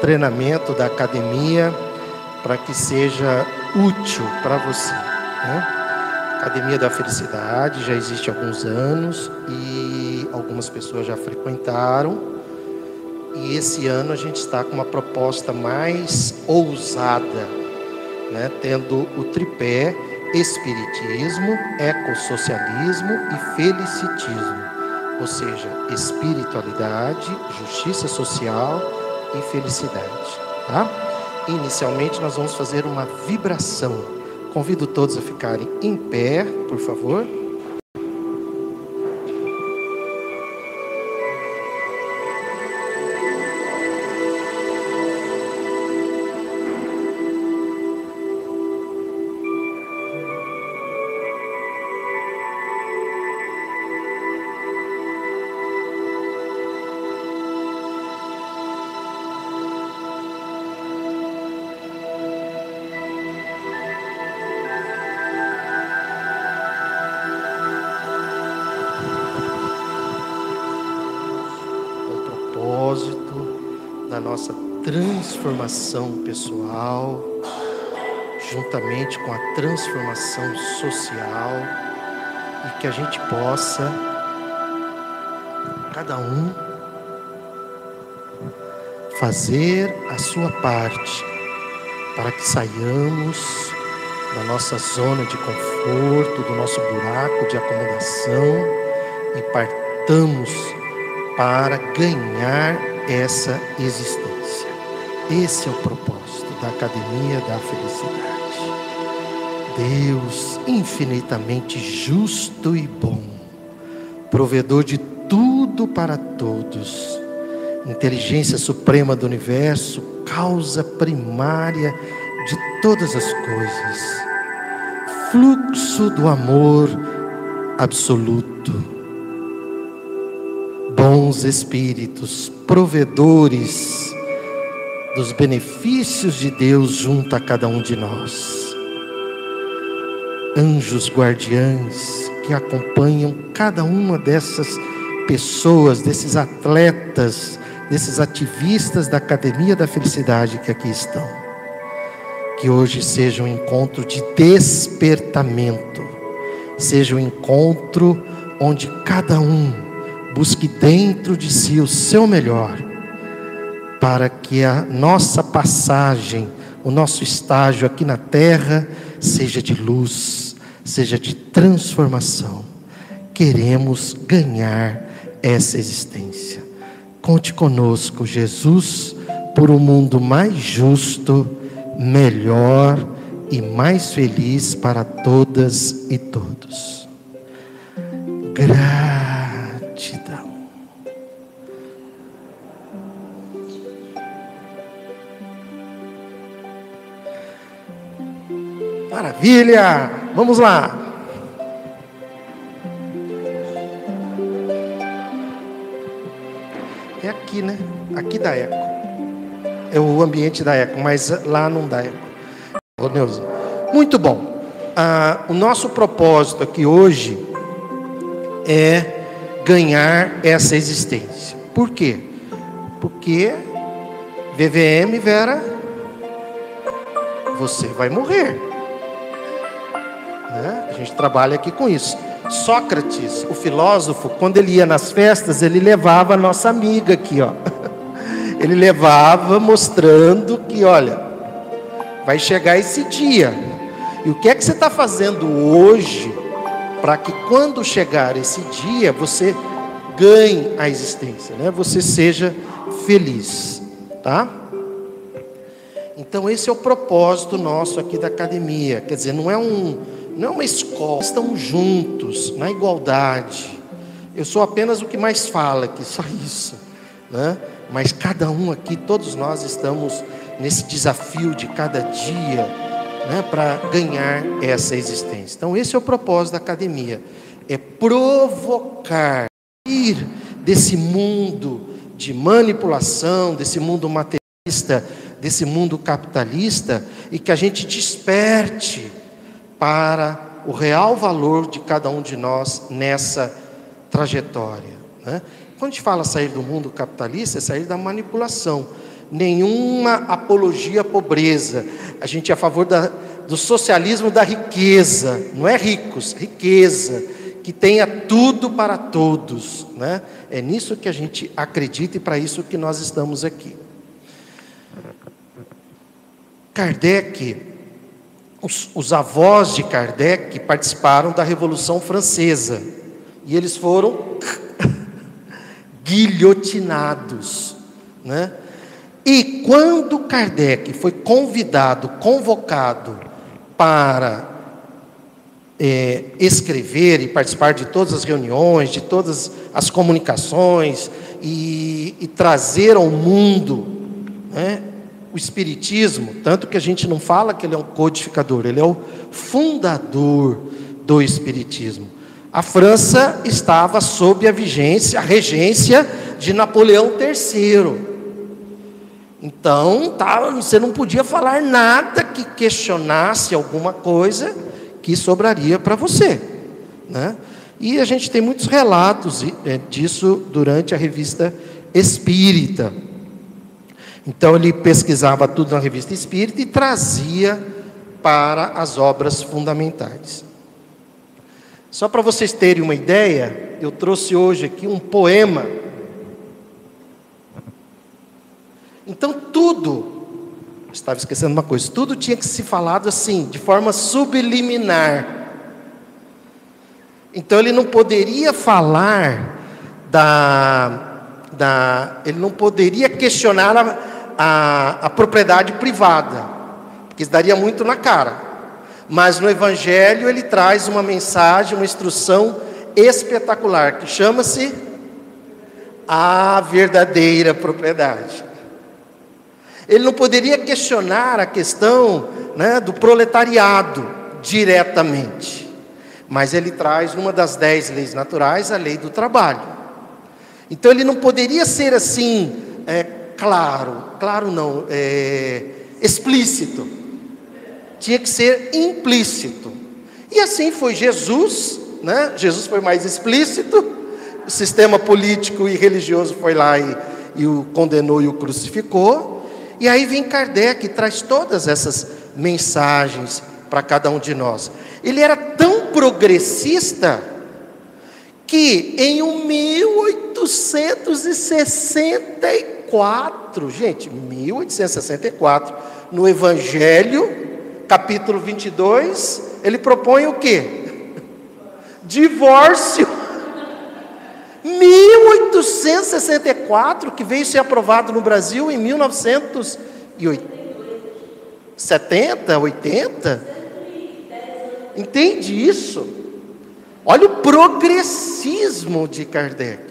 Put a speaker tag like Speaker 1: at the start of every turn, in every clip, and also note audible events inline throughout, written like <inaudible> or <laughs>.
Speaker 1: treinamento da academia para que seja útil para você. Né? Academia da Felicidade já existe há alguns anos e algumas pessoas já frequentaram. E esse ano a gente está com uma proposta mais ousada, né? tendo o tripé Espiritismo, Ecossocialismo e Felicitismo, ou seja, espiritualidade, justiça social e felicidade. Tá? Inicialmente nós vamos fazer uma vibração. Convido todos a ficarem em pé, por favor. Transformação pessoal, juntamente com a transformação social, e que a gente possa, cada um, fazer a sua parte para que saiamos da nossa zona de conforto, do nosso buraco de acomodação e partamos para ganhar essa existência. Esse é o propósito da Academia da Felicidade. Deus infinitamente justo e bom, provedor de tudo para todos, inteligência suprema do universo, causa primária de todas as coisas, fluxo do amor absoluto, bons espíritos, provedores, dos benefícios de Deus junto a cada um de nós. Anjos guardiães que acompanham cada uma dessas pessoas, desses atletas, desses ativistas da Academia da Felicidade que aqui estão. Que hoje seja um encontro de despertamento, seja um encontro onde cada um busque dentro de si o seu melhor para que a nossa passagem, o nosso estágio aqui na terra, seja de luz, seja de transformação. Queremos ganhar essa existência. Conte conosco, Jesus, por um mundo mais justo, melhor e mais feliz para todas e todos. Graças Maravilha! Vamos lá. É aqui, né? Aqui dá eco. É o ambiente da eco, mas lá não dá eco. Neuza. Muito bom. Ah, o nosso propósito aqui hoje é ganhar essa existência. Por quê? Porque VVM, Vera, você vai morrer. Gente trabalha aqui com isso. Sócrates, o filósofo, quando ele ia nas festas, ele levava a nossa amiga aqui, ó. <laughs> Ele levava mostrando que, olha, vai chegar esse dia. E o que é que você está fazendo hoje para que quando chegar esse dia você ganhe a existência, né? Você seja feliz, tá? Então esse é o propósito nosso aqui da academia. Quer dizer, não é um não é uma escola, estamos juntos, na igualdade. Eu sou apenas o que mais fala aqui, só isso. Né? Mas cada um aqui, todos nós estamos nesse desafio de cada dia né, para ganhar essa existência. Então, esse é o propósito da academia: é provocar, ir desse mundo de manipulação, desse mundo materialista, desse mundo capitalista, e que a gente desperte para o real valor de cada um de nós nessa trajetória. Né? Quando a gente fala sair do mundo capitalista, é sair da manipulação. nenhuma apologia à pobreza. A gente é a favor da, do socialismo da riqueza, não é ricos, riqueza, que tenha tudo para todos. Né? É nisso que a gente acredita e para isso que nós estamos aqui. Kardec, os, os avós de Kardec participaram da Revolução Francesa e eles foram <laughs> guilhotinados, né? E quando Kardec foi convidado, convocado para é, escrever e participar de todas as reuniões, de todas as comunicações e, e trazer ao mundo né, o Espiritismo, tanto que a gente não fala que ele é um codificador, ele é o fundador do Espiritismo. A França estava sob a vigência, a regência de Napoleão III. Então, tá, você não podia falar nada que questionasse alguma coisa que sobraria para você. Né? E a gente tem muitos relatos é, disso durante a revista Espírita. Então, ele pesquisava tudo na revista Espírita e trazia para as obras fundamentais. Só para vocês terem uma ideia, eu trouxe hoje aqui um poema Então tudo, estava esquecendo uma coisa, tudo tinha que ser falado assim, de forma subliminar. Então ele não poderia falar da, da ele não poderia questionar a, a, a propriedade privada, porque isso daria muito na cara. Mas no Evangelho ele traz uma mensagem, uma instrução espetacular, que chama-se a verdadeira propriedade. Ele não poderia questionar a questão né, do proletariado diretamente, mas ele traz uma das dez leis naturais, a lei do trabalho. Então ele não poderia ser assim, é, claro, claro não, é, explícito. Tinha que ser implícito. E assim foi Jesus, né? Jesus foi mais explícito, o sistema político e religioso foi lá e, e o condenou e o crucificou. E aí vem Kardec e traz todas essas mensagens para cada um de nós. Ele era tão progressista que em 1864, gente, 1864, no Evangelho, capítulo 22, ele propõe o quê? <laughs> Divórcio. 1864, que veio ser aprovado no Brasil em 1970, 80. Entende isso? Olha o progressismo de Kardec.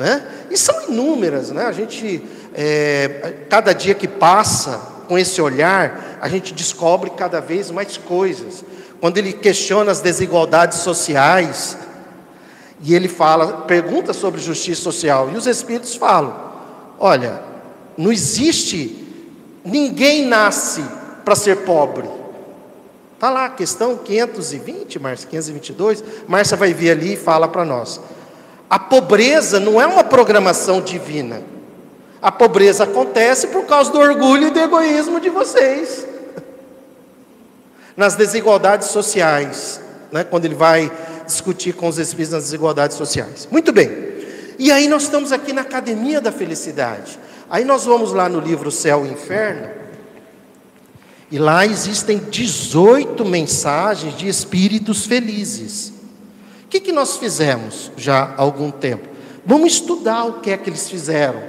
Speaker 1: Né? E são inúmeras, né? A gente, é, cada dia que passa com esse olhar, a gente descobre cada vez mais coisas. Quando ele questiona as desigualdades sociais, e ele fala, pergunta sobre justiça social, e os espíritos falam: olha, não existe, ninguém nasce para ser pobre. Está lá, questão 520, Márcia, 522. Márcia vai vir ali e fala para nós. A pobreza não é uma programação divina. A pobreza acontece por causa do orgulho e do egoísmo de vocês. Nas desigualdades sociais, né, quando ele vai discutir com os espíritos nas desigualdades sociais. Muito bem. E aí nós estamos aqui na Academia da Felicidade. Aí nós vamos lá no livro Céu e Inferno. E lá existem 18 mensagens de espíritos felizes. Que, que nós fizemos já há algum tempo? Vamos estudar o que é que eles fizeram.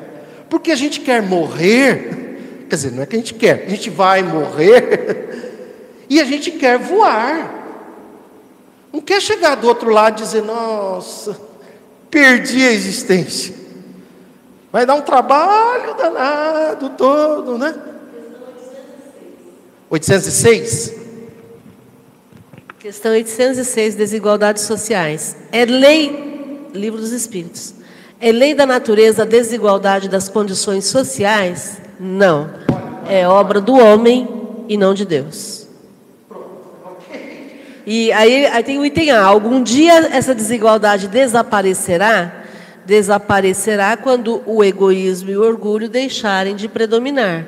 Speaker 1: Porque a gente quer morrer, <laughs> quer dizer, não é que a gente quer, a gente vai morrer <laughs> e a gente quer voar. Não quer chegar do outro lado e dizer, nossa, perdi a existência. Vai dar um trabalho danado todo, né? 806?
Speaker 2: Questão 806, desigualdades sociais. É lei, livro dos Espíritos. É lei da natureza a desigualdade das condições sociais? Não. É obra do homem e não de Deus. E aí, aí tem o item A. Algum dia essa desigualdade desaparecerá? desaparecerá quando o egoísmo e o orgulho deixarem de predominar.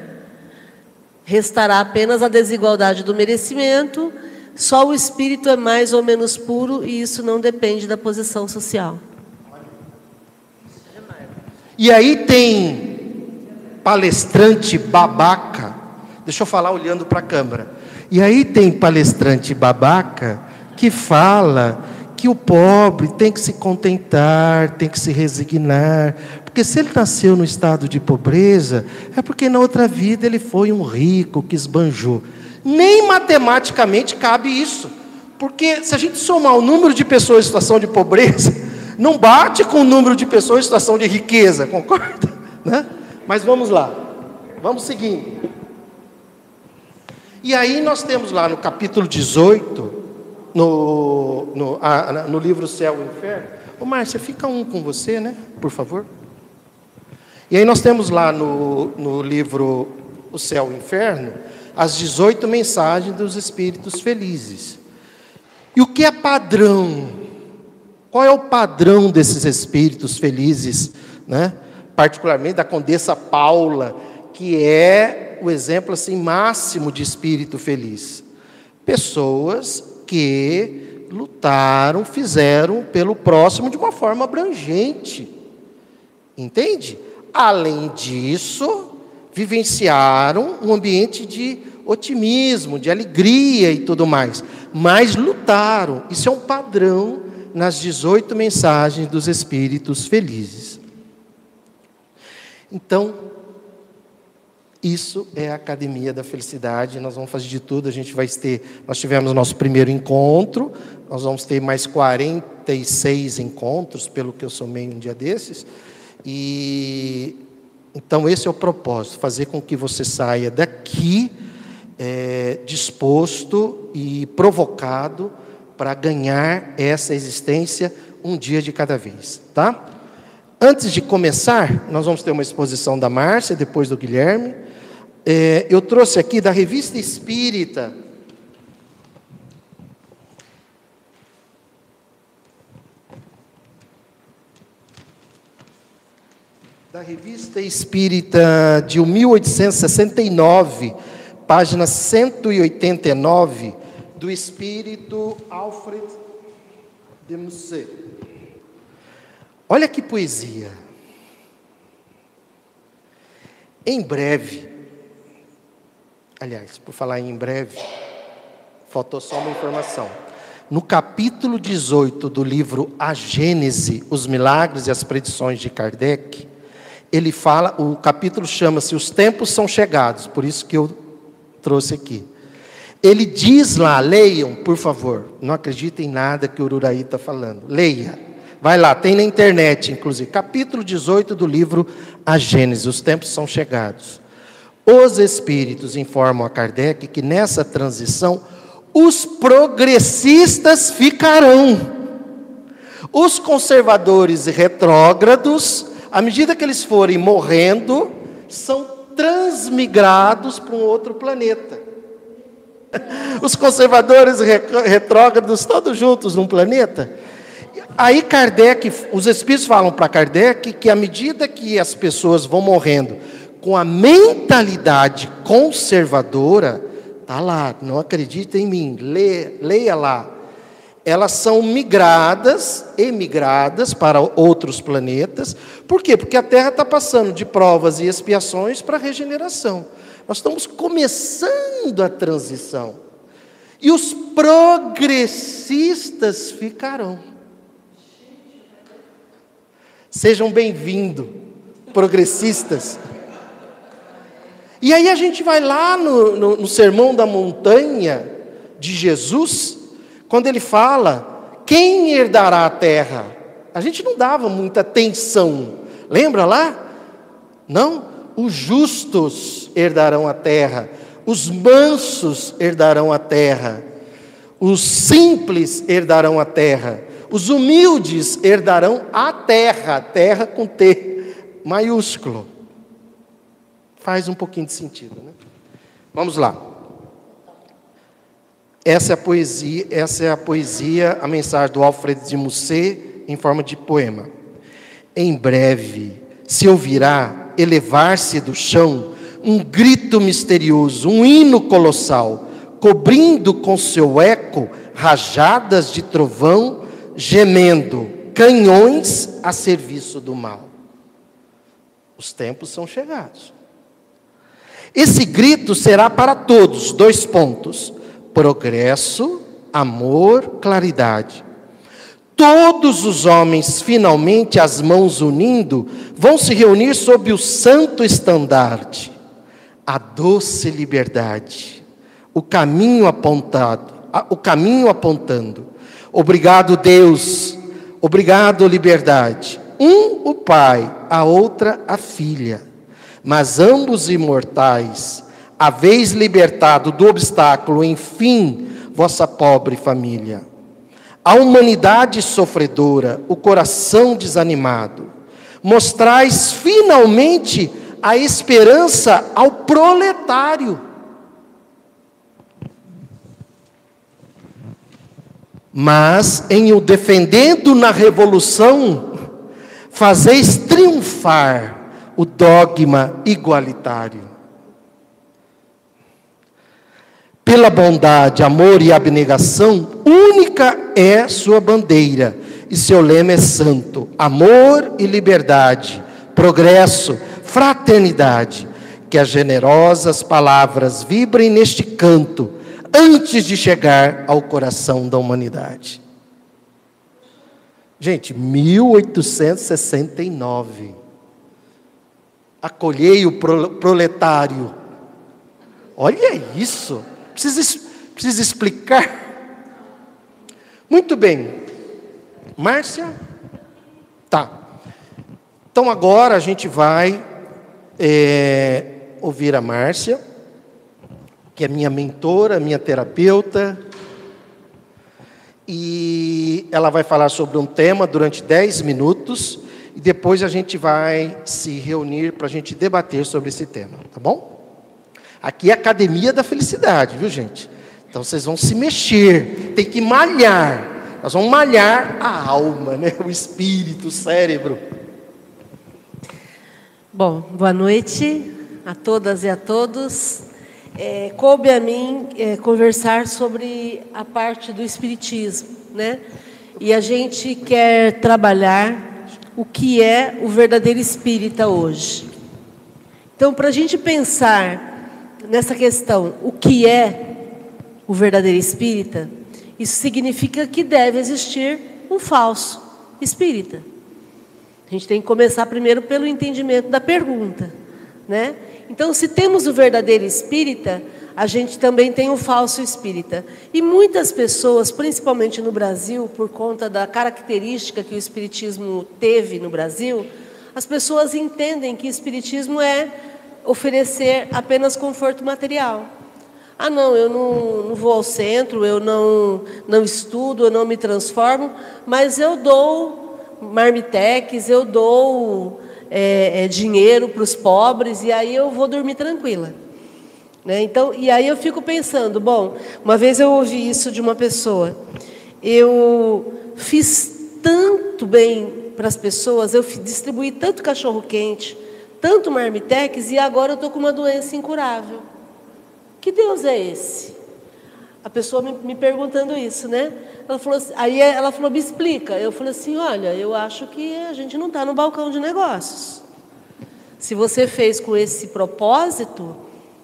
Speaker 2: Restará apenas a desigualdade do merecimento, só o espírito é mais ou menos puro e isso não depende da posição social.
Speaker 1: E aí tem palestrante babaca, deixa eu falar olhando para a câmera. E aí tem palestrante babaca que fala que o pobre tem que se contentar, tem que se resignar, porque se ele nasceu no estado de pobreza, é porque na outra vida ele foi um rico que esbanjou. Nem matematicamente cabe isso, porque se a gente somar o número de pessoas em situação de pobreza, <laughs> não bate com o número de pessoas em situação de riqueza, concorda? <laughs> Né? Mas vamos lá, vamos seguindo. E aí nós temos lá no capítulo 18, no, no, a, no livro Céu e Inferno. Ô Márcia, fica um com você, né? Por favor. E aí nós temos lá no, no livro O Céu e o Inferno as 18 mensagens dos espíritos felizes. E o que é padrão? Qual é o padrão desses espíritos felizes, né? Particularmente da Condessa Paula, que é o exemplo assim máximo de espírito feliz. Pessoas que lutaram, fizeram pelo próximo de uma forma abrangente. Entende? Além disso, vivenciaram um ambiente de otimismo, de alegria e tudo mais, mas lutaram. Isso é um padrão nas 18 mensagens dos espíritos felizes. Então, isso é a Academia da Felicidade. Nós vamos fazer de tudo. A gente vai ter. Nós tivemos nosso primeiro encontro. Nós vamos ter mais 46 encontros, pelo que eu somei um dia desses. E então esse é o propósito: fazer com que você saia daqui é, disposto e provocado para ganhar essa existência um dia de cada vez, tá? Antes de começar, nós vamos ter uma exposição da Márcia, depois do Guilherme. É, eu trouxe aqui da Revista Espírita. Revista Espírita de 1869, página 189, do Espírito Alfred de Musset. Olha que poesia. Em breve, Aliás, por falar em breve, faltou só uma informação. No capítulo 18 do livro A Gênese, os milagres e as predições de Kardec, ele fala, o capítulo chama-se Os tempos são chegados, por isso que eu trouxe aqui. Ele diz lá, leiam, por favor, não acreditem em nada que o Ururaí está falando, leia. Vai lá, tem na internet, inclusive, capítulo 18 do livro A Gênese, os tempos são chegados. Os espíritos informam a Kardec que nessa transição os progressistas ficarão. Os conservadores e retrógrados, à medida que eles forem morrendo, são transmigrados para um outro planeta. <laughs> Os conservadores retrógrados todos juntos num planeta. Aí Kardec, os espíritos falam para Kardec que à medida que as pessoas vão morrendo, com a mentalidade conservadora, tá lá, não acredita em mim, leia, leia lá. Elas são migradas, emigradas para outros planetas. Por quê? Porque a Terra está passando de provas e expiações para regeneração. Nós estamos começando a transição. E os progressistas ficarão. Sejam bem-vindos, progressistas. E aí a gente vai lá no, no, no Sermão da Montanha de Jesus, quando ele fala: quem herdará a terra? A gente não dava muita atenção, lembra lá? Não? Os justos herdarão a terra, os mansos herdarão a terra, os simples herdarão a terra, os humildes herdarão a terra, terra com T maiúsculo. Faz um pouquinho de sentido, né? Vamos lá. Essa é a poesia, essa é a poesia, a mensagem do Alfred de Musset em forma de poema. Em breve se ouvirá elevar-se do chão um grito misterioso, um hino colossal, cobrindo com seu eco rajadas de trovão, gemendo canhões a serviço do mal. Os tempos são chegados. Esse grito será para todos, dois pontos: progresso, amor, claridade. Todos os homens, finalmente, as mãos unindo, vão se reunir sob o santo estandarte, a doce liberdade, o caminho apontado, o caminho apontando. Obrigado, Deus. Obrigado, liberdade. Um, o Pai, a outra, a filha. Mas ambos imortais, haveis libertado do obstáculo, enfim, vossa pobre família. A humanidade sofredora, o coração desanimado, mostrais finalmente a esperança ao proletário. Mas em o defendendo na revolução, fazeis triunfar o dogma igualitário. Pela bondade, amor e abnegação, única é sua bandeira, e seu lema é santo: amor e liberdade, progresso, fraternidade. Que as generosas palavras vibrem neste canto, antes de chegar ao coração da humanidade. Gente, 1869. Acolhei o proletário. Olha isso. Precisa, precisa explicar. Muito bem. Márcia? Tá. Então agora a gente vai é, ouvir a Márcia, que é minha mentora, minha terapeuta, e ela vai falar sobre um tema durante 10 minutos, e depois a gente vai se reunir para a gente debater sobre esse tema, tá bom? Aqui é academia da felicidade, viu gente? Então vocês vão se mexer, tem que malhar. Nós vamos malhar a alma, né? o espírito, o cérebro.
Speaker 2: Bom, boa noite a todas e a todos. É, coube a mim é, conversar sobre a parte do Espiritismo, né? E a gente quer trabalhar o que é o verdadeiro espírita hoje. Então, para a gente pensar nessa questão, o que é o verdadeiro espírita, isso significa que deve existir um falso espírita. A gente tem que começar primeiro pelo entendimento da pergunta, né? Então, se temos o verdadeiro espírita, a gente também tem o falso espírita. E muitas pessoas, principalmente no Brasil, por conta da característica que o espiritismo teve no Brasil, as pessoas entendem que espiritismo é oferecer apenas conforto material. Ah, não, eu não, não, vou ao centro, eu não, não estudo, eu não me transformo, mas eu dou marmitex, eu dou é, é, dinheiro para os pobres e aí eu vou dormir tranquila. Né? Então, e aí eu fico pensando, bom, uma vez eu ouvi isso de uma pessoa, eu fiz tanto bem para as pessoas, eu distribuí tanto cachorro quente, tanto marmitex e agora eu estou com uma doença incurável. Que Deus é esse? A pessoa me, me perguntando isso, né? Ela falou assim, aí ela falou, me explica. Eu falei assim, olha, eu acho que a gente não está no balcão de negócios. Se você fez com esse propósito,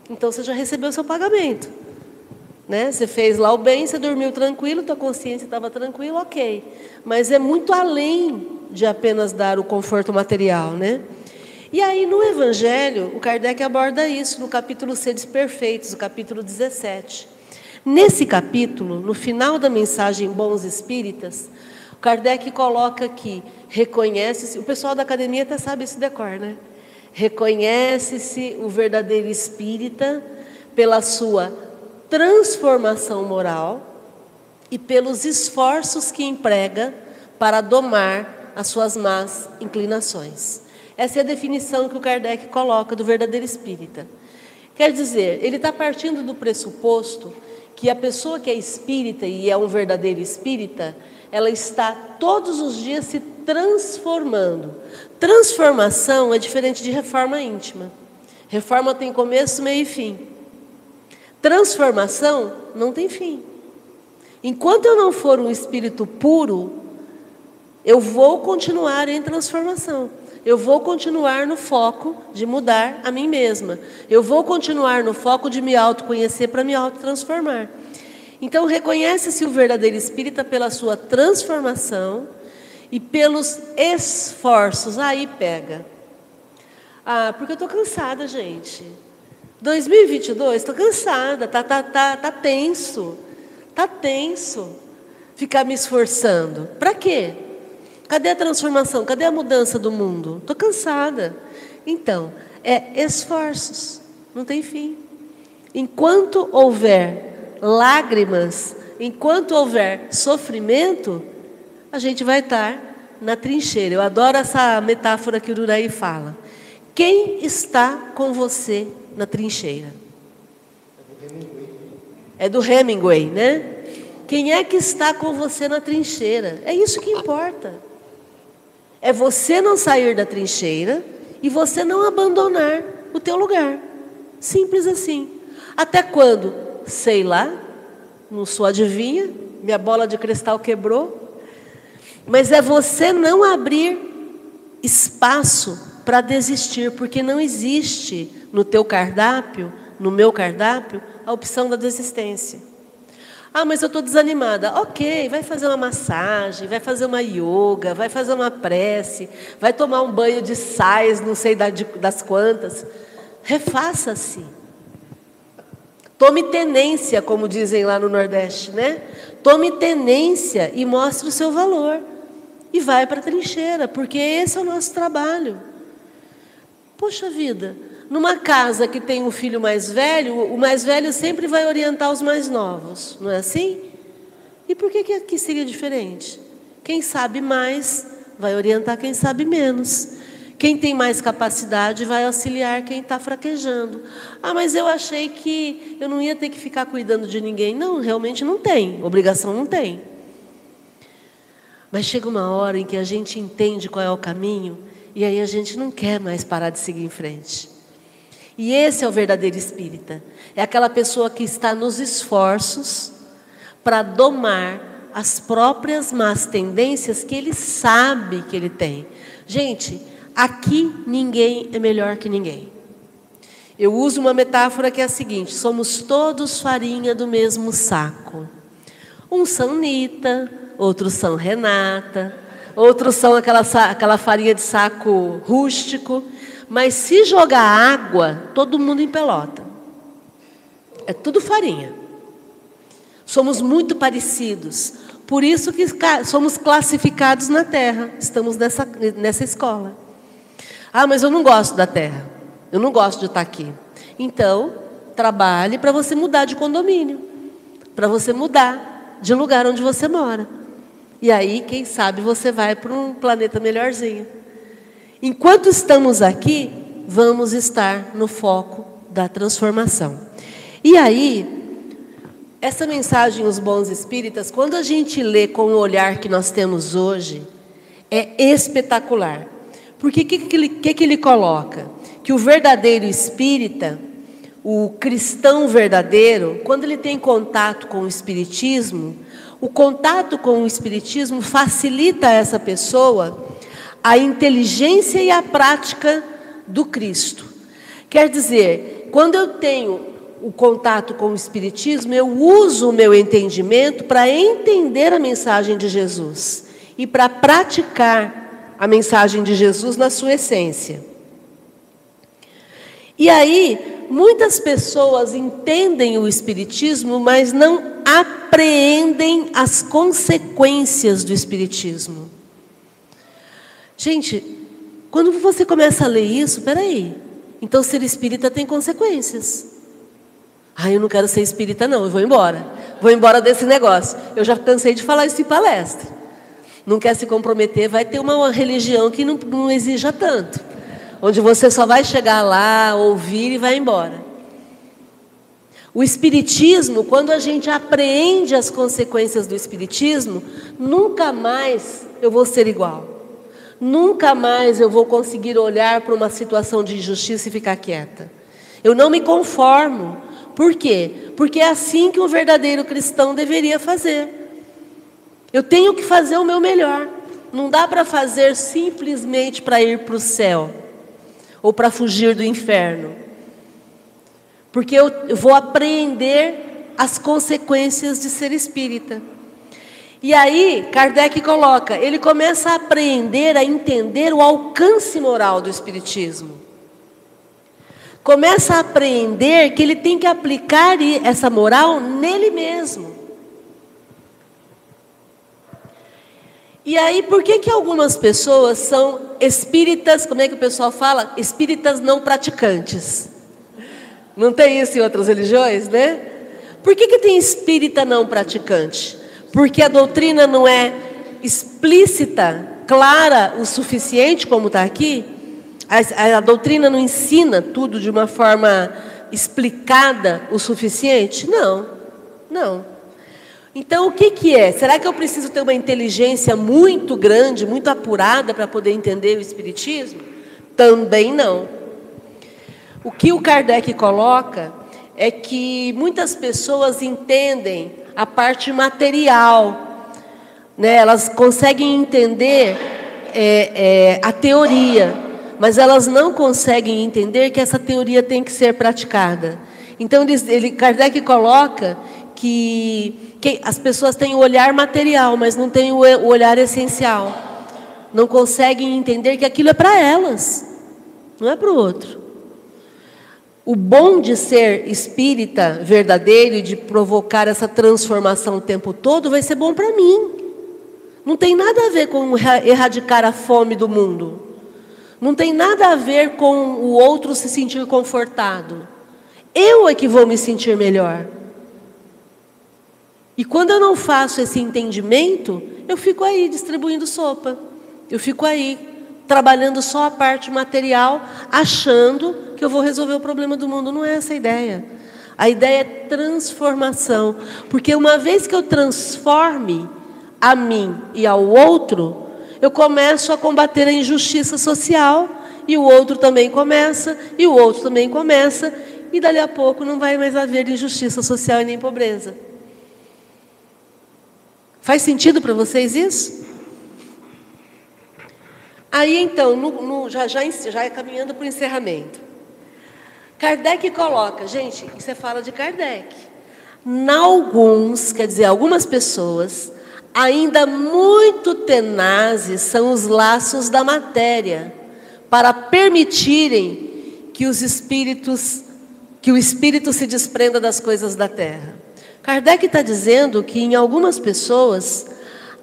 Speaker 2: então você já recebeu seu pagamento. Né? Você fez lá o bem, você dormiu tranquilo, tua consciência estava tranquila, ok. Mas é muito além de apenas dar o conforto material, né? E aí no Evangelho, o Kardec aborda isso no capítulo Sedes Perfeitos, no capítulo 17. Nesse capítulo, no final da mensagem Bons Espíritas, Kardec coloca que reconhece-se, o pessoal da academia até sabe esse decor, né? Reconhece-se o verdadeiro espírita pela sua transformação moral e pelos esforços que emprega para domar as suas más inclinações. Essa é a definição que o Kardec coloca do verdadeiro espírita. Quer dizer, ele está partindo do pressuposto que a pessoa que é espírita e é um verdadeiro espírita, ela está todos os dias se transformando. Transformação é diferente de reforma íntima. Reforma tem começo, meio e fim. Transformação não tem fim. Enquanto eu não for um espírito puro, eu vou continuar em transformação. Eu vou continuar no foco de mudar a mim mesma. Eu vou continuar no foco de me autoconhecer para me autotransformar. Então, reconhece-se o verdadeiro espírita pela sua transformação e pelos esforços. Aí pega. Ah, porque eu estou cansada, gente. 2022, estou cansada, tá, tá, tá, tá tenso, tá tenso. Ficar me esforçando. Para quê? Cadê a transformação? Cadê a mudança do mundo? Estou cansada. Então, é esforços, não tem fim. Enquanto houver lágrimas, enquanto houver sofrimento, a gente vai estar na trincheira. Eu adoro essa metáfora que o Uraí fala. Quem está com você na trincheira? É do Hemingway, né? Quem é que está com você na trincheira? É isso que importa. É você não sair da trincheira e você não abandonar o teu lugar. Simples assim. Até quando? Sei lá, não sou adivinha, minha bola de cristal quebrou. Mas é você não abrir espaço para desistir, porque não existe no teu cardápio, no meu cardápio, a opção da desistência. Ah, mas eu estou desanimada. Ok, vai fazer uma massagem, vai fazer uma yoga, vai fazer uma prece, vai tomar um banho de sais, não sei das quantas. Refaça-se. Tome tenência, como dizem lá no Nordeste, né? Tome tenência e mostre o seu valor. E vai para a trincheira, porque esse é o nosso trabalho. Poxa vida, numa casa que tem um filho mais velho, o mais velho sempre vai orientar os mais novos, não é assim? E por que, que aqui seria diferente? Quem sabe mais vai orientar quem sabe menos. Quem tem mais capacidade vai auxiliar quem está fraquejando. Ah, mas eu achei que eu não ia ter que ficar cuidando de ninguém. Não, realmente não tem. Obrigação não tem. Mas chega uma hora em que a gente entende qual é o caminho e aí a gente não quer mais parar de seguir em frente. E esse é o verdadeiro espírita. É aquela pessoa que está nos esforços para domar as próprias más tendências que ele sabe que ele tem. Gente, aqui ninguém é melhor que ninguém. Eu uso uma metáfora que é a seguinte: somos todos farinha do mesmo saco. Uns são Nita, outros são Renata, outros são aquela, aquela farinha de saco rústico. Mas se jogar água, todo mundo empelota. É tudo farinha. Somos muito parecidos. Por isso que somos classificados na Terra. Estamos nessa, nessa escola. Ah, mas eu não gosto da Terra. Eu não gosto de estar aqui. Então, trabalhe para você mudar de condomínio. Para você mudar de lugar onde você mora. E aí, quem sabe, você vai para um planeta melhorzinho. Enquanto estamos aqui, vamos estar no foco da transformação. E aí, essa mensagem, os bons espíritas, quando a gente lê com o olhar que nós temos hoje, é espetacular. Porque o que, que, ele, que, que ele coloca? Que o verdadeiro espírita, o cristão verdadeiro, quando ele tem contato com o espiritismo, o contato com o espiritismo facilita essa pessoa a inteligência e a prática do Cristo. Quer dizer, quando eu tenho o contato com o Espiritismo, eu uso o meu entendimento para entender a mensagem de Jesus e para praticar a mensagem de Jesus na sua essência. E aí, muitas pessoas entendem o Espiritismo, mas não apreendem as consequências do Espiritismo. Gente, quando você começa a ler isso, peraí. Então ser espírita tem consequências. Ah, eu não quero ser espírita, não, eu vou embora. Vou embora desse negócio. Eu já cansei de falar isso em palestra. Não quer se comprometer, vai ter uma religião que não, não exija tanto. Onde você só vai chegar lá, ouvir e vai embora. O Espiritismo, quando a gente apreende as consequências do Espiritismo, nunca mais eu vou ser igual. Nunca mais eu vou conseguir olhar para uma situação de injustiça e ficar quieta. Eu não me conformo. Por quê? Porque é assim que um verdadeiro cristão deveria fazer. Eu tenho que fazer o meu melhor. Não dá para fazer simplesmente para ir para o céu ou para fugir do inferno. Porque eu, vou apreender as consequências de ser espírita. E aí, Kardec coloca, ele começa a aprender a entender o alcance moral do Espiritismo. Começa a aprender que ele tem que aplicar essa moral nele mesmo. E aí, por que, que algumas pessoas são espíritas, como é que o pessoal fala? Espíritas não praticantes. Não tem isso em outras religiões, né? Por que, que tem espírita não praticante? Porque a doutrina não é explícita, clara o suficiente, como está aqui, a, a, doutrina não ensina tudo de uma forma explicada o suficiente? Não, não. Então, o que, que é? Será que eu preciso ter uma inteligência muito grande, muito apurada para poder entender o Espiritismo? Também não. O que o Kardec coloca é que muitas pessoas entendem a parte material. Né? Elas conseguem entender é, é, a teoria, mas elas não conseguem entender que essa teoria tem que ser praticada. Então, ele, Kardec coloca que, que as pessoas têm o olhar material, mas não têm o, o olhar essencial. Não conseguem entender que aquilo é para elas, não é para o outro. O bom de ser espírita verdadeiro e de provocar essa transformação o tempo todo vai ser bom para mim. Não tem nada a ver com erradicar a fome do mundo. Não tem nada a ver com o outro se sentir confortado. Eu é que vou me sentir melhor. E quando eu não faço esse entendimento, eu fico aí distribuindo sopa. Eu fico aí trabalhando só a parte material, achando que eu vou resolver o problema do mundo. Não é essa a ideia. A ideia é transformação. Porque uma vez que eu transforme a mim e ao outro, eu começo a combater a injustiça social, e o outro também começa, e o outro também começa, e dali a pouco não vai mais haver injustiça social e nem pobreza. Faz sentido para vocês isso? Aí então, no, no, já, já, já é caminhando para o encerramento. Kardec coloca, gente, é fala de Kardec. Na alguns, quer dizer, algumas pessoas, ainda muito tenazes são os laços da matéria para permitirem que os espíritos, que o espírito se desprenda das coisas da terra. Kardec está dizendo que em algumas pessoas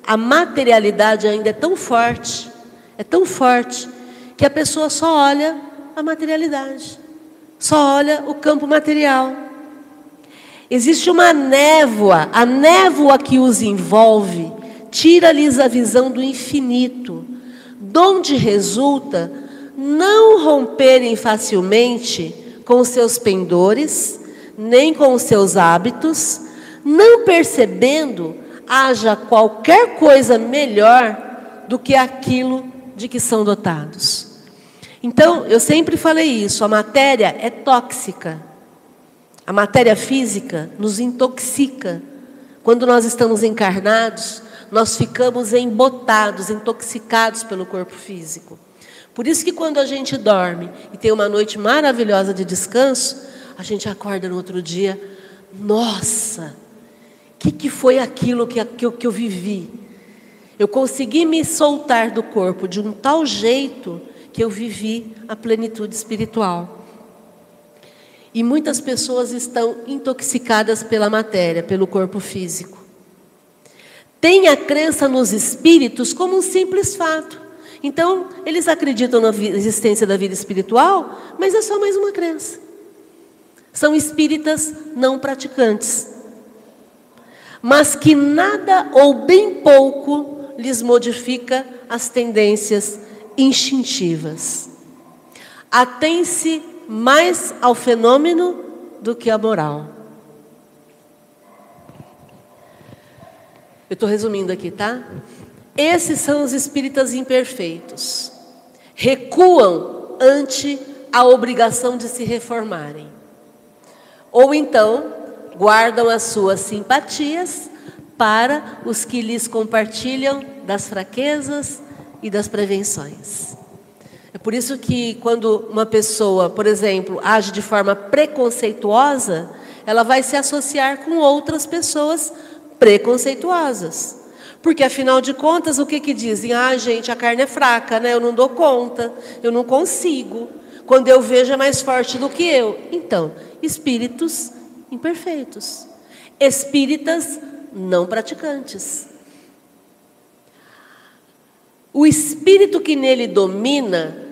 Speaker 2: a materialidade ainda é tão forte, é tão forte, que a pessoa só olha a materialidade só olha o campo material. Existe uma névoa, a névoa que os envolve, tira-lhes a visão do infinito, donde resulta não romperem facilmente com os seus pendores, nem com os seus hábitos, não percebendo haja qualquer coisa melhor do que aquilo de que são dotados. Então, eu sempre falei isso: a matéria é tóxica. A matéria física nos intoxica. Quando nós estamos encarnados, nós ficamos embotados, intoxicados pelo corpo físico. Por isso que quando a gente dorme e tem uma noite maravilhosa de descanso, a gente acorda no outro dia, nossa, o que, que foi aquilo que, que, que eu vivi? Eu consegui me soltar do corpo de um tal jeito que eu vivi a plenitude espiritual. E muitas pessoas estão intoxicadas pela matéria, pelo corpo físico. Tem a crença nos espíritos como um simples fato. Então, eles acreditam na existência da vida espiritual, mas é só mais uma crença. São espíritas não praticantes. Mas que nada ou bem pouco lhes modifica as tendências instintivas. Atém-se mais ao fenômeno do que à moral. Eu estou resumindo aqui, tá? Esses são os espíritas imperfeitos. Recuam ante a obrigação de se reformarem. Ou então, guardam as suas simpatias para os que lhes compartilham das fraquezas e das prevenções. É por isso que quando uma pessoa, por exemplo, age de forma preconceituosa, ela vai se associar com outras pessoas preconceituosas. Porque afinal de contas, o que que dizem? Ah, gente, a carne é fraca, né? Eu não dou conta, eu não consigo. Quando eu vejo é mais forte do que eu. Então, espíritos imperfeitos. Espíritas não praticantes. O espírito que nele domina.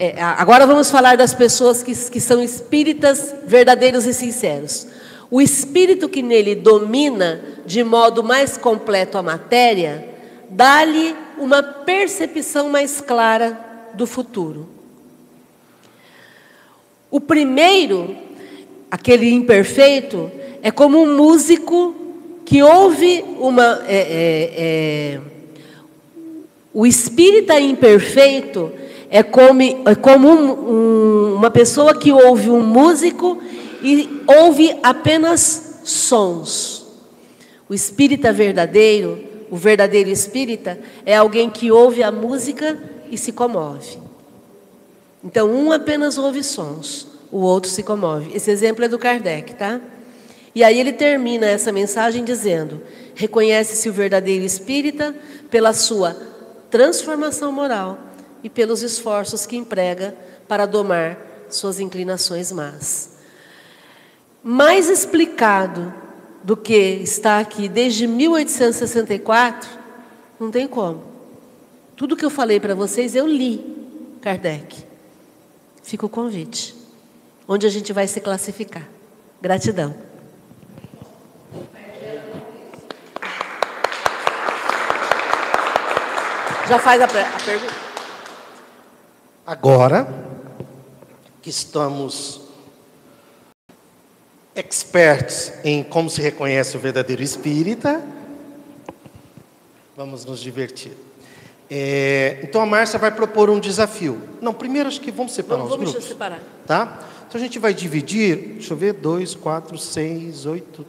Speaker 2: É, agora vamos falar das pessoas que, que são espíritas verdadeiros e sinceros. O espírito que nele domina de modo mais completo a matéria, dá-lhe uma percepção mais clara do futuro. O primeiro, aquele imperfeito, é como um músico que ouve uma. É, é, é, o espírita imperfeito é como, é como um, um, uma pessoa que ouve um músico e ouve apenas sons. O espírita verdadeiro, o verdadeiro espírita, é alguém que ouve a música e se comove. Então, um apenas ouve sons, o outro se comove. Esse exemplo é do Kardec, tá? E aí ele termina essa mensagem dizendo: reconhece-se o verdadeiro espírita pela sua transformação moral e pelos esforços que emprega para domar suas inclinações más. Mais explicado do que está aqui desde 1864, não tem como. Tudo que eu falei para vocês eu li Kardec. Fica o convite, onde a gente vai se classificar. Gratidão. Já faz a, a pergunta.
Speaker 1: Agora que estamos experts em como se reconhece o verdadeiro espírita, vamos nos divertir. É, então a Márcia vai propor um desafio. Não, primeiro acho que vamos separar vamos, os vamos grupos.
Speaker 2: separar.
Speaker 1: Tá? Então a gente vai dividir, deixa eu ver, 2, 4, 6, 8,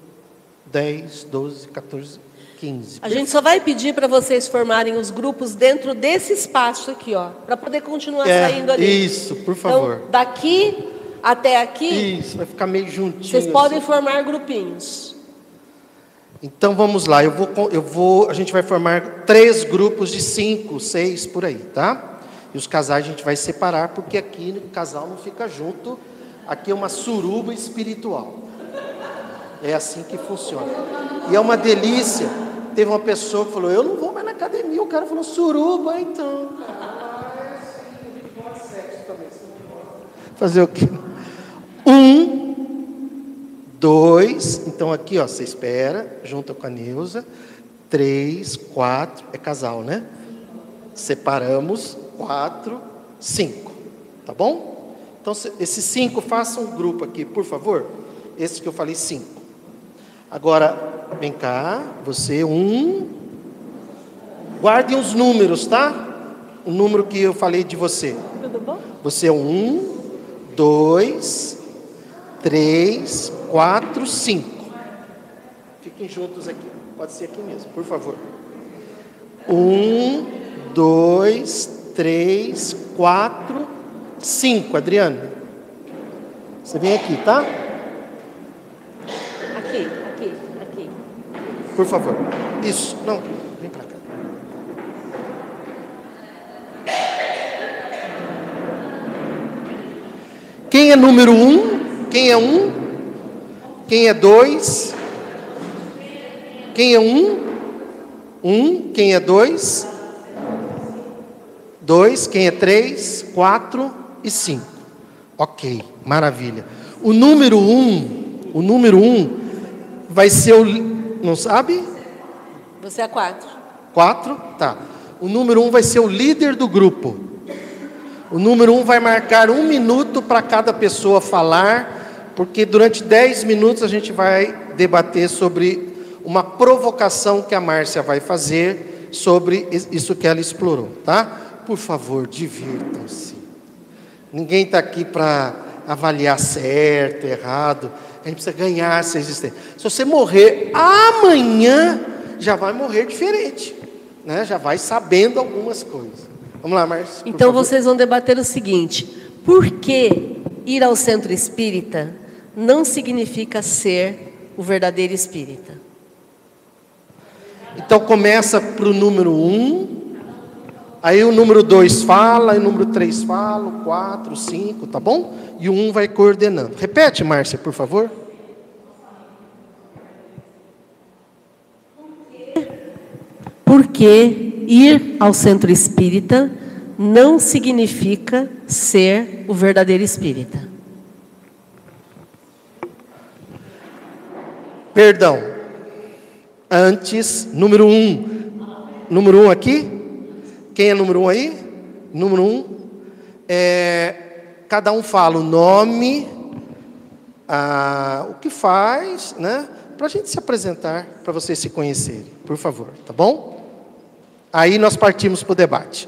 Speaker 1: 10, 12, 14, 15.
Speaker 2: A gente só vai pedir para vocês formarem os grupos dentro desse espaço aqui, ó, para poder continuar é, saindo ali.
Speaker 1: Isso, por favor.
Speaker 2: Então, daqui até aqui.
Speaker 1: Isso, vai ficar meio juntinho.
Speaker 2: Vocês podem assim. formar grupinhos.
Speaker 1: Então vamos lá, eu vou, eu vou, a gente vai formar três grupos de cinco, seis por aí, tá? E os casais a gente vai separar, porque aqui o casal não fica junto, aqui é uma suruba espiritual. É assim que funciona. E é uma delícia. Teve uma pessoa que falou: Eu não vou mais na academia. O cara falou: Suruba, então. Fazer o quê? Um, dois. Então aqui, ó, você espera, junta com a Neuza. Três, quatro. É casal, né? Separamos. Quatro, cinco. Tá bom? Então, esses cinco, façam um grupo aqui, por favor. Esses que eu falei, cinco. Agora, vem cá, você, um. Guardem os números, tá? O número que eu falei de você.
Speaker 2: Tudo bom?
Speaker 1: Você é um, dois, três, quatro, cinco. Fiquem juntos aqui. Pode ser aqui mesmo, por favor. Um, dois, três, quatro, cinco. Adriano, você vem aqui, tá? Por favor. Isso. Não, vem para cá. Quem é número um? Quem é um? Quem é dois? Quem é um? Um. Quem é dois? Dois. Quem é três? Quatro e cinco. Ok, maravilha. O número um, o número um vai ser o não sabe?
Speaker 2: Você é quatro.
Speaker 1: Quatro? Tá. O número um vai ser o líder do grupo. O número um vai marcar um minuto para cada pessoa falar, porque durante dez minutos a gente vai debater sobre uma provocação que a Márcia vai fazer sobre isso que ela explorou, tá? Por favor, divirtam-se. Ninguém está aqui para avaliar certo, errado. A gente precisa ganhar essa existência. Se você morrer amanhã, já vai morrer diferente, né? Já vai sabendo algumas coisas. Vamos lá, Márcia.
Speaker 2: Então vocês vão debater o seguinte: por que ir ao centro espírita não significa ser o verdadeiro espírita?
Speaker 1: Então começa para o número um, aí o número dois fala, aí o número três fala, o quatro, o cinco, tá bom? E o um vai coordenando. Repete, Márcia, por favor.
Speaker 2: Porque ir ao centro espírita não significa ser o verdadeiro espírita.
Speaker 1: Perdão. Antes, número um. Número um aqui? Quem é número um aí? Número um. É, cada um fala o nome, a, o que faz, né? Para a gente se apresentar, para vocês se conhecerem, por favor, tá bom? Aí nós partimos para o debate.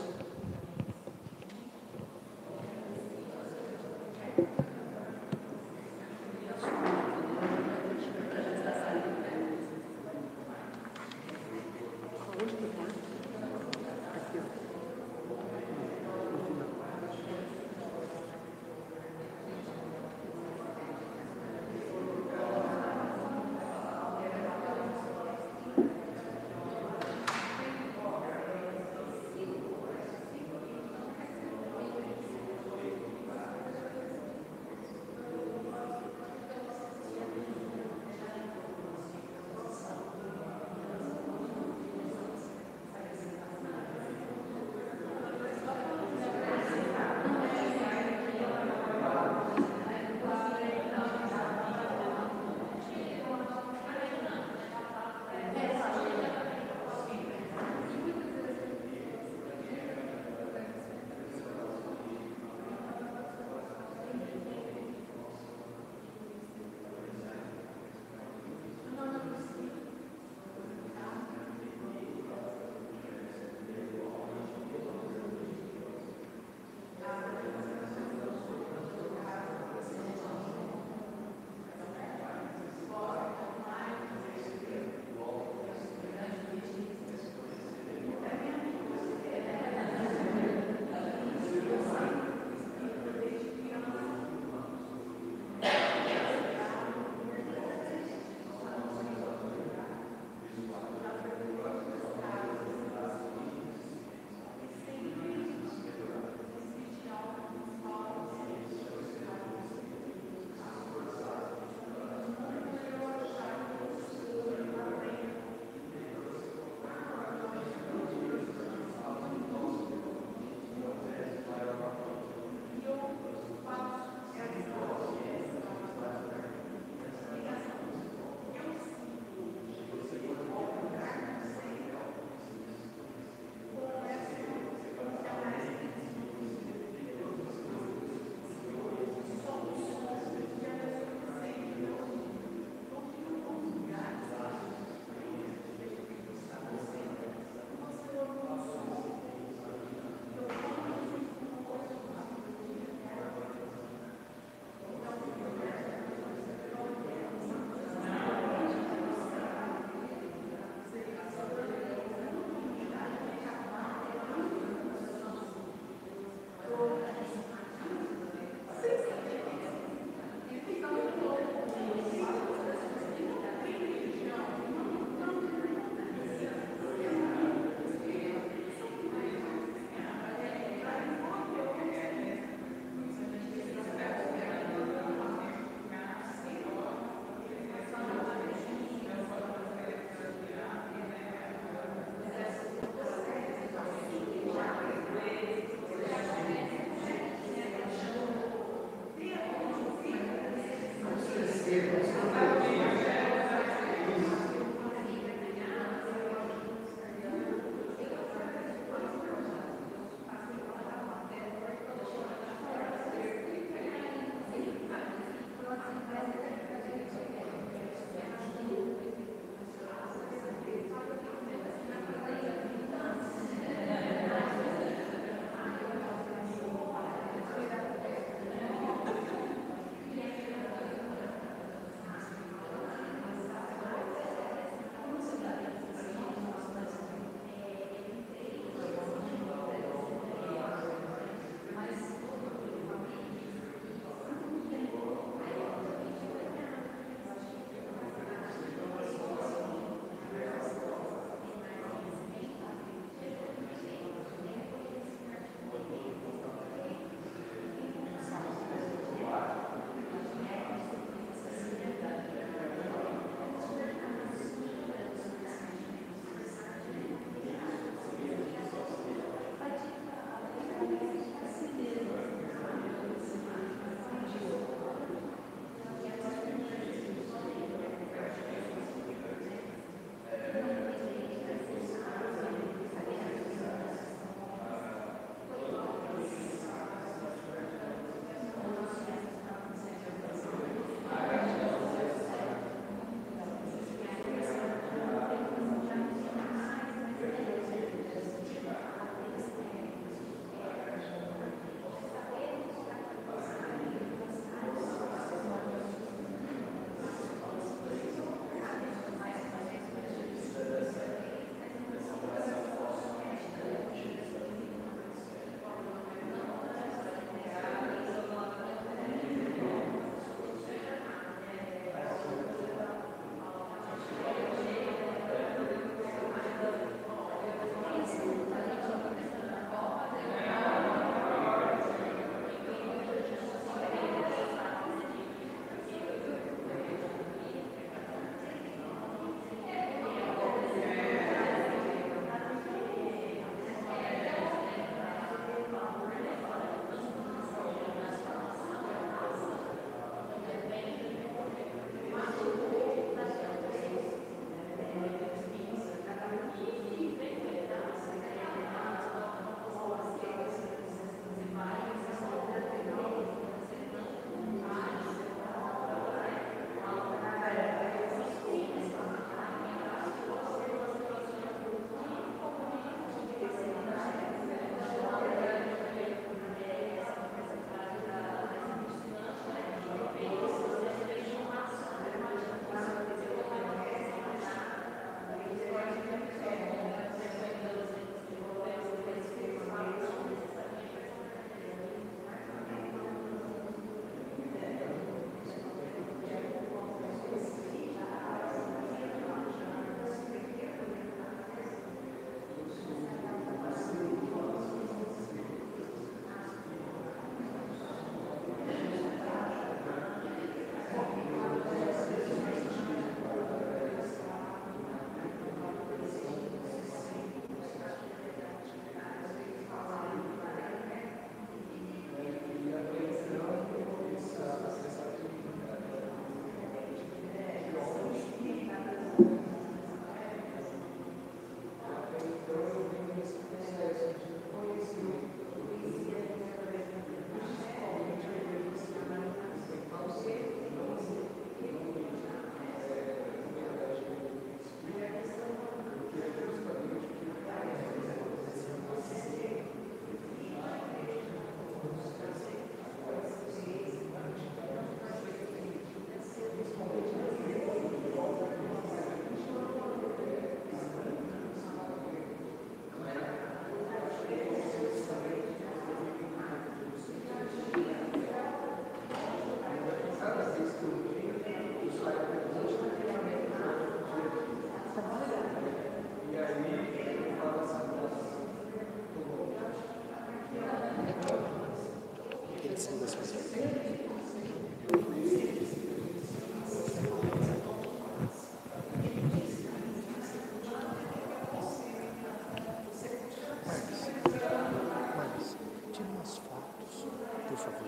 Speaker 1: por favor.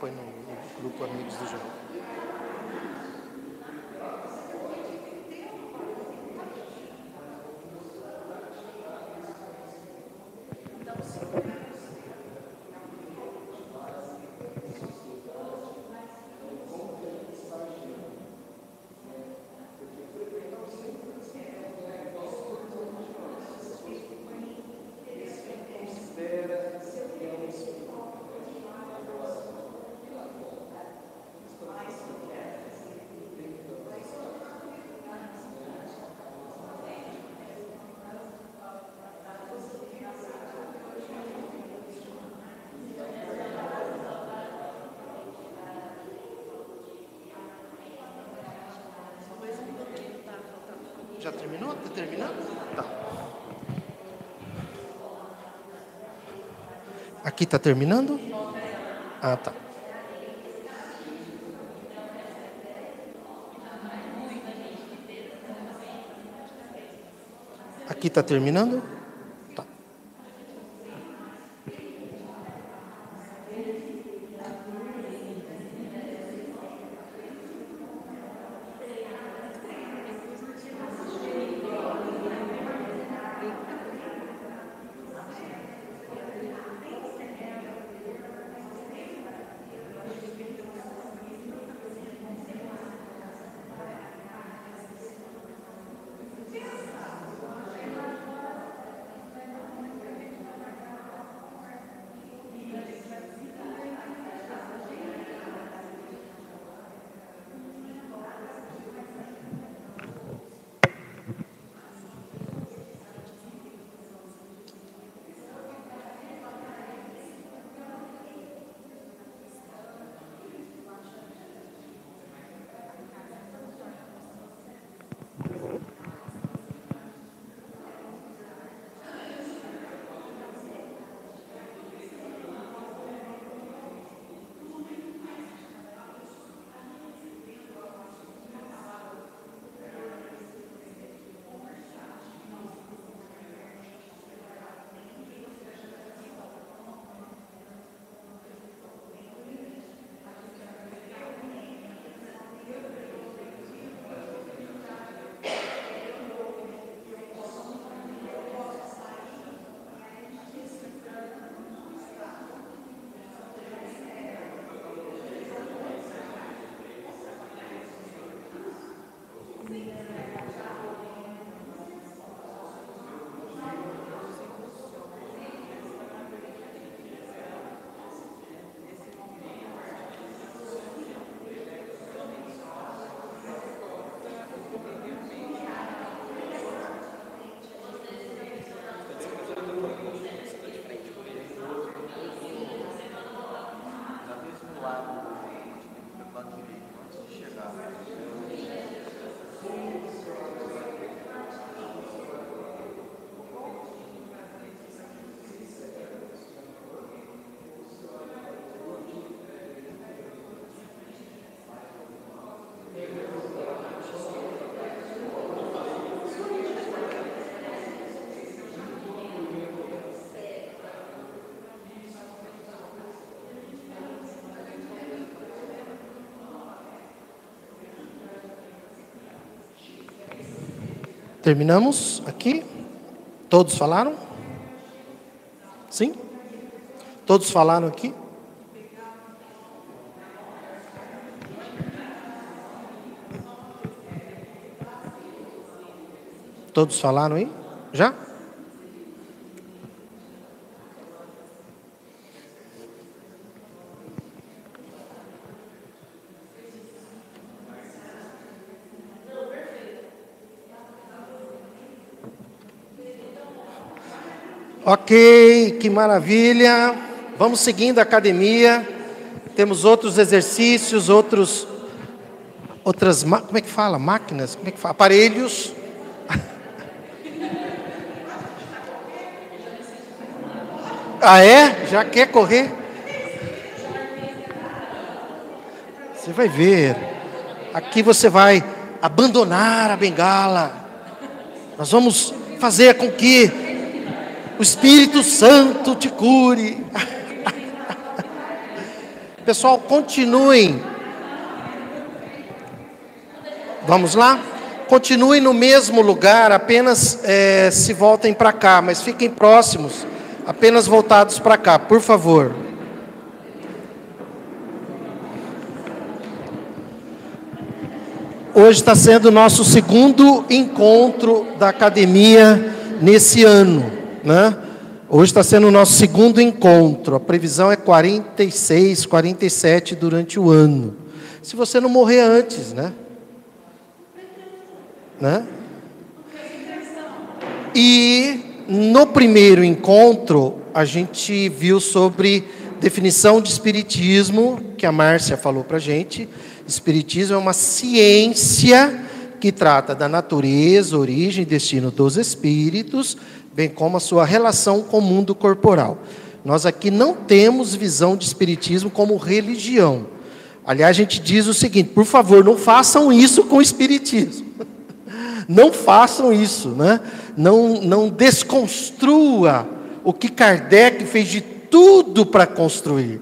Speaker 1: Põe no, no grupo Amigos do Jogo. Já terminou? Está terminando? Tá. Aqui está terminando? Ah, tá. Aqui está terminando? Terminamos aqui? Todos falaram? Sim? Todos falaram aqui? Todos falaram aí? Já? Ok, que maravilha. Vamos seguindo a academia. Temos outros exercícios, outros outras, como é que fala? Máquinas, como é que fala? Aparelhos. <laughs> Ah, é? Já quer correr? Você vai ver. Aqui você vai abandonar a bengala. Nós vamos fazer com que o Espírito Santo te cure. Pessoal, continuem. Vamos lá? Continuem no mesmo lugar, apenas é, se voltem para cá, mas fiquem próximos, apenas voltados para cá, por favor. Hoje está sendo o nosso segundo encontro da academia nesse ano. Né? Hoje está sendo o nosso segundo encontro. A previsão é 46, 47 durante o ano. Se você não morrer antes, né? né? E no primeiro encontro, a gente viu sobre definição de espiritismo, que a Márcia falou para gente. Espiritismo é uma ciência que trata da natureza, origem e destino dos espíritos, bem como a sua relação com o mundo corporal. Nós aqui não temos visão de espiritismo como religião. Aliás, a gente diz o seguinte: por favor, não façam isso com o espiritismo. <laughs> Não façam isso, né? Não, não desconstrua o que Kardec fez de tudo para construir.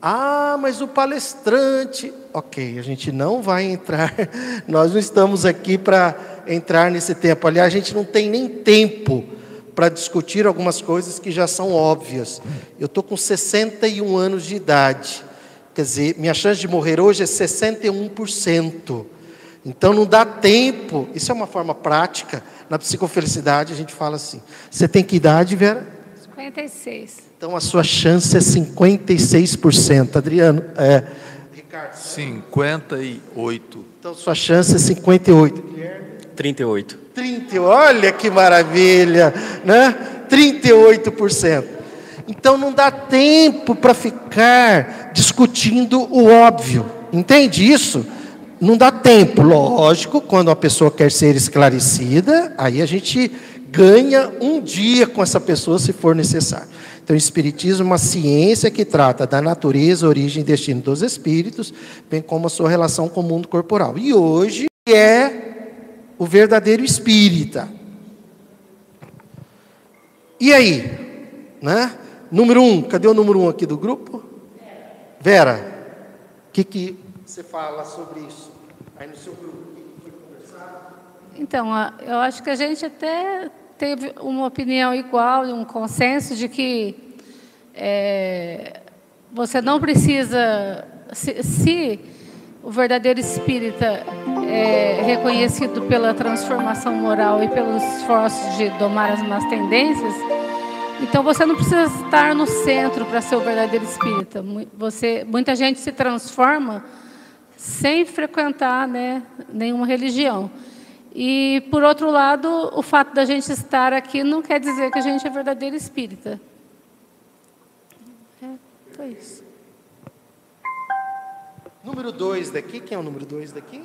Speaker 1: Ah, mas o palestrante. Ok, a gente não vai entrar, <laughs> nós não estamos aqui para entrar nesse tempo. Aliás, a gente não tem nem tempo para discutir algumas coisas que já são óbvias. Eu estou com 61 anos de idade. Quer dizer, minha chance de morrer hoje é 61%. Então não dá tempo. Isso é uma forma prática. Na psicofelicidade a gente fala assim. Você tem que idade, Vera?
Speaker 3: 56.
Speaker 1: Então a sua chance é 56%. Adriano, é,
Speaker 4: Ricardo. 58.
Speaker 1: Então sua chance é 58.
Speaker 5: 38.
Speaker 1: 30, olha que maravilha, né? 38%. Então não dá tempo para ficar discutindo o óbvio. Entende isso? Não dá tempo, lógico, quando a pessoa quer ser esclarecida, aí a gente ganha um dia com essa pessoa se for necessário. Então, o Espiritismo é uma ciência que trata da natureza, origem e destino dos espíritos, bem como a sua relação com o mundo corporal. E hoje é o verdadeiro espírita. E aí? Né? Número um, cadê o número um aqui do grupo? Vera, o que, que você fala sobre isso aí no seu grupo?
Speaker 3: Então, eu acho que a gente até teve uma opinião igual, um consenso de que é, você não precisa, se, se, o verdadeiro espírita é reconhecido pela transformação moral e pelos esforços de domar as más tendências, então você não precisa estar no centro para ser o verdadeiro espírita. Você, muita gente se transforma sem frequentar né, nenhuma religião. E, por outro lado, o fato da gente estar aqui não quer dizer que a gente é verdadeiro espírita. É, foi isso.
Speaker 1: Número dois daqui, quem é o número dois daqui?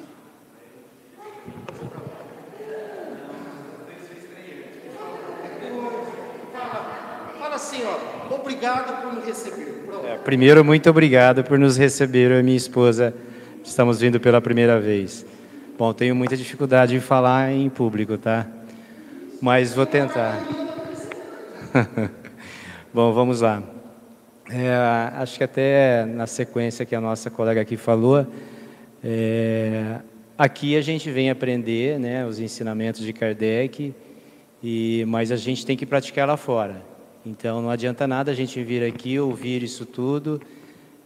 Speaker 1: Fala, fala assim, ó, obrigado por me receber.
Speaker 5: É, primeiro, muito obrigado por nos receber, eu e minha esposa. Estamos vindo pela primeira vez. Bom, tenho muita dificuldade em falar em público, tá? Mas vou tentar. <laughs> Bom, vamos lá. É, acho que até na sequência que a nossa colega aqui falou, é, aqui a gente vem aprender né, os ensinamentos de Kardec, e, mas a gente tem que praticar lá fora. Então não adianta nada a gente vir aqui, ouvir isso tudo,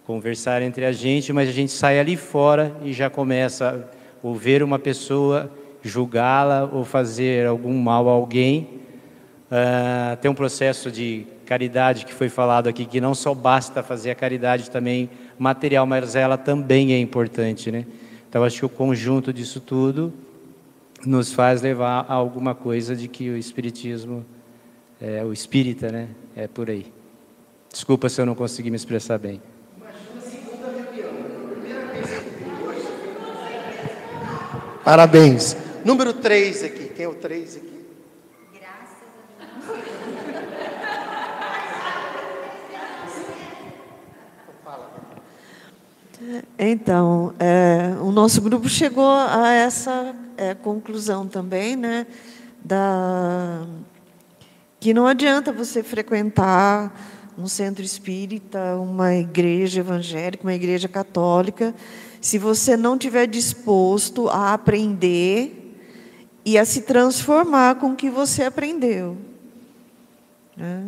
Speaker 5: conversar entre a gente, mas a gente sai ali fora e já começa ou ver uma pessoa, julgá-la ou fazer algum mal a alguém. Uh, tem um processo de caridade que foi falado aqui, que não só basta fazer a caridade também material, mas ela também é importante, né? Então acho que o conjunto disso tudo nos faz levar a alguma coisa de que o espiritismo, é, o espírita, né, é por aí. Desculpa se eu não consegui me expressar bem.
Speaker 1: Parabéns. Número 3 aqui. Quem é o 3 aqui? Graças
Speaker 6: a Deus. Então, é, o nosso grupo chegou a essa é, conclusão também, né? Da, que não adianta você frequentar um centro espírita, uma igreja evangélica, uma igreja católica, se você não tiver disposto a aprender e a se transformar com o que você aprendeu. Né?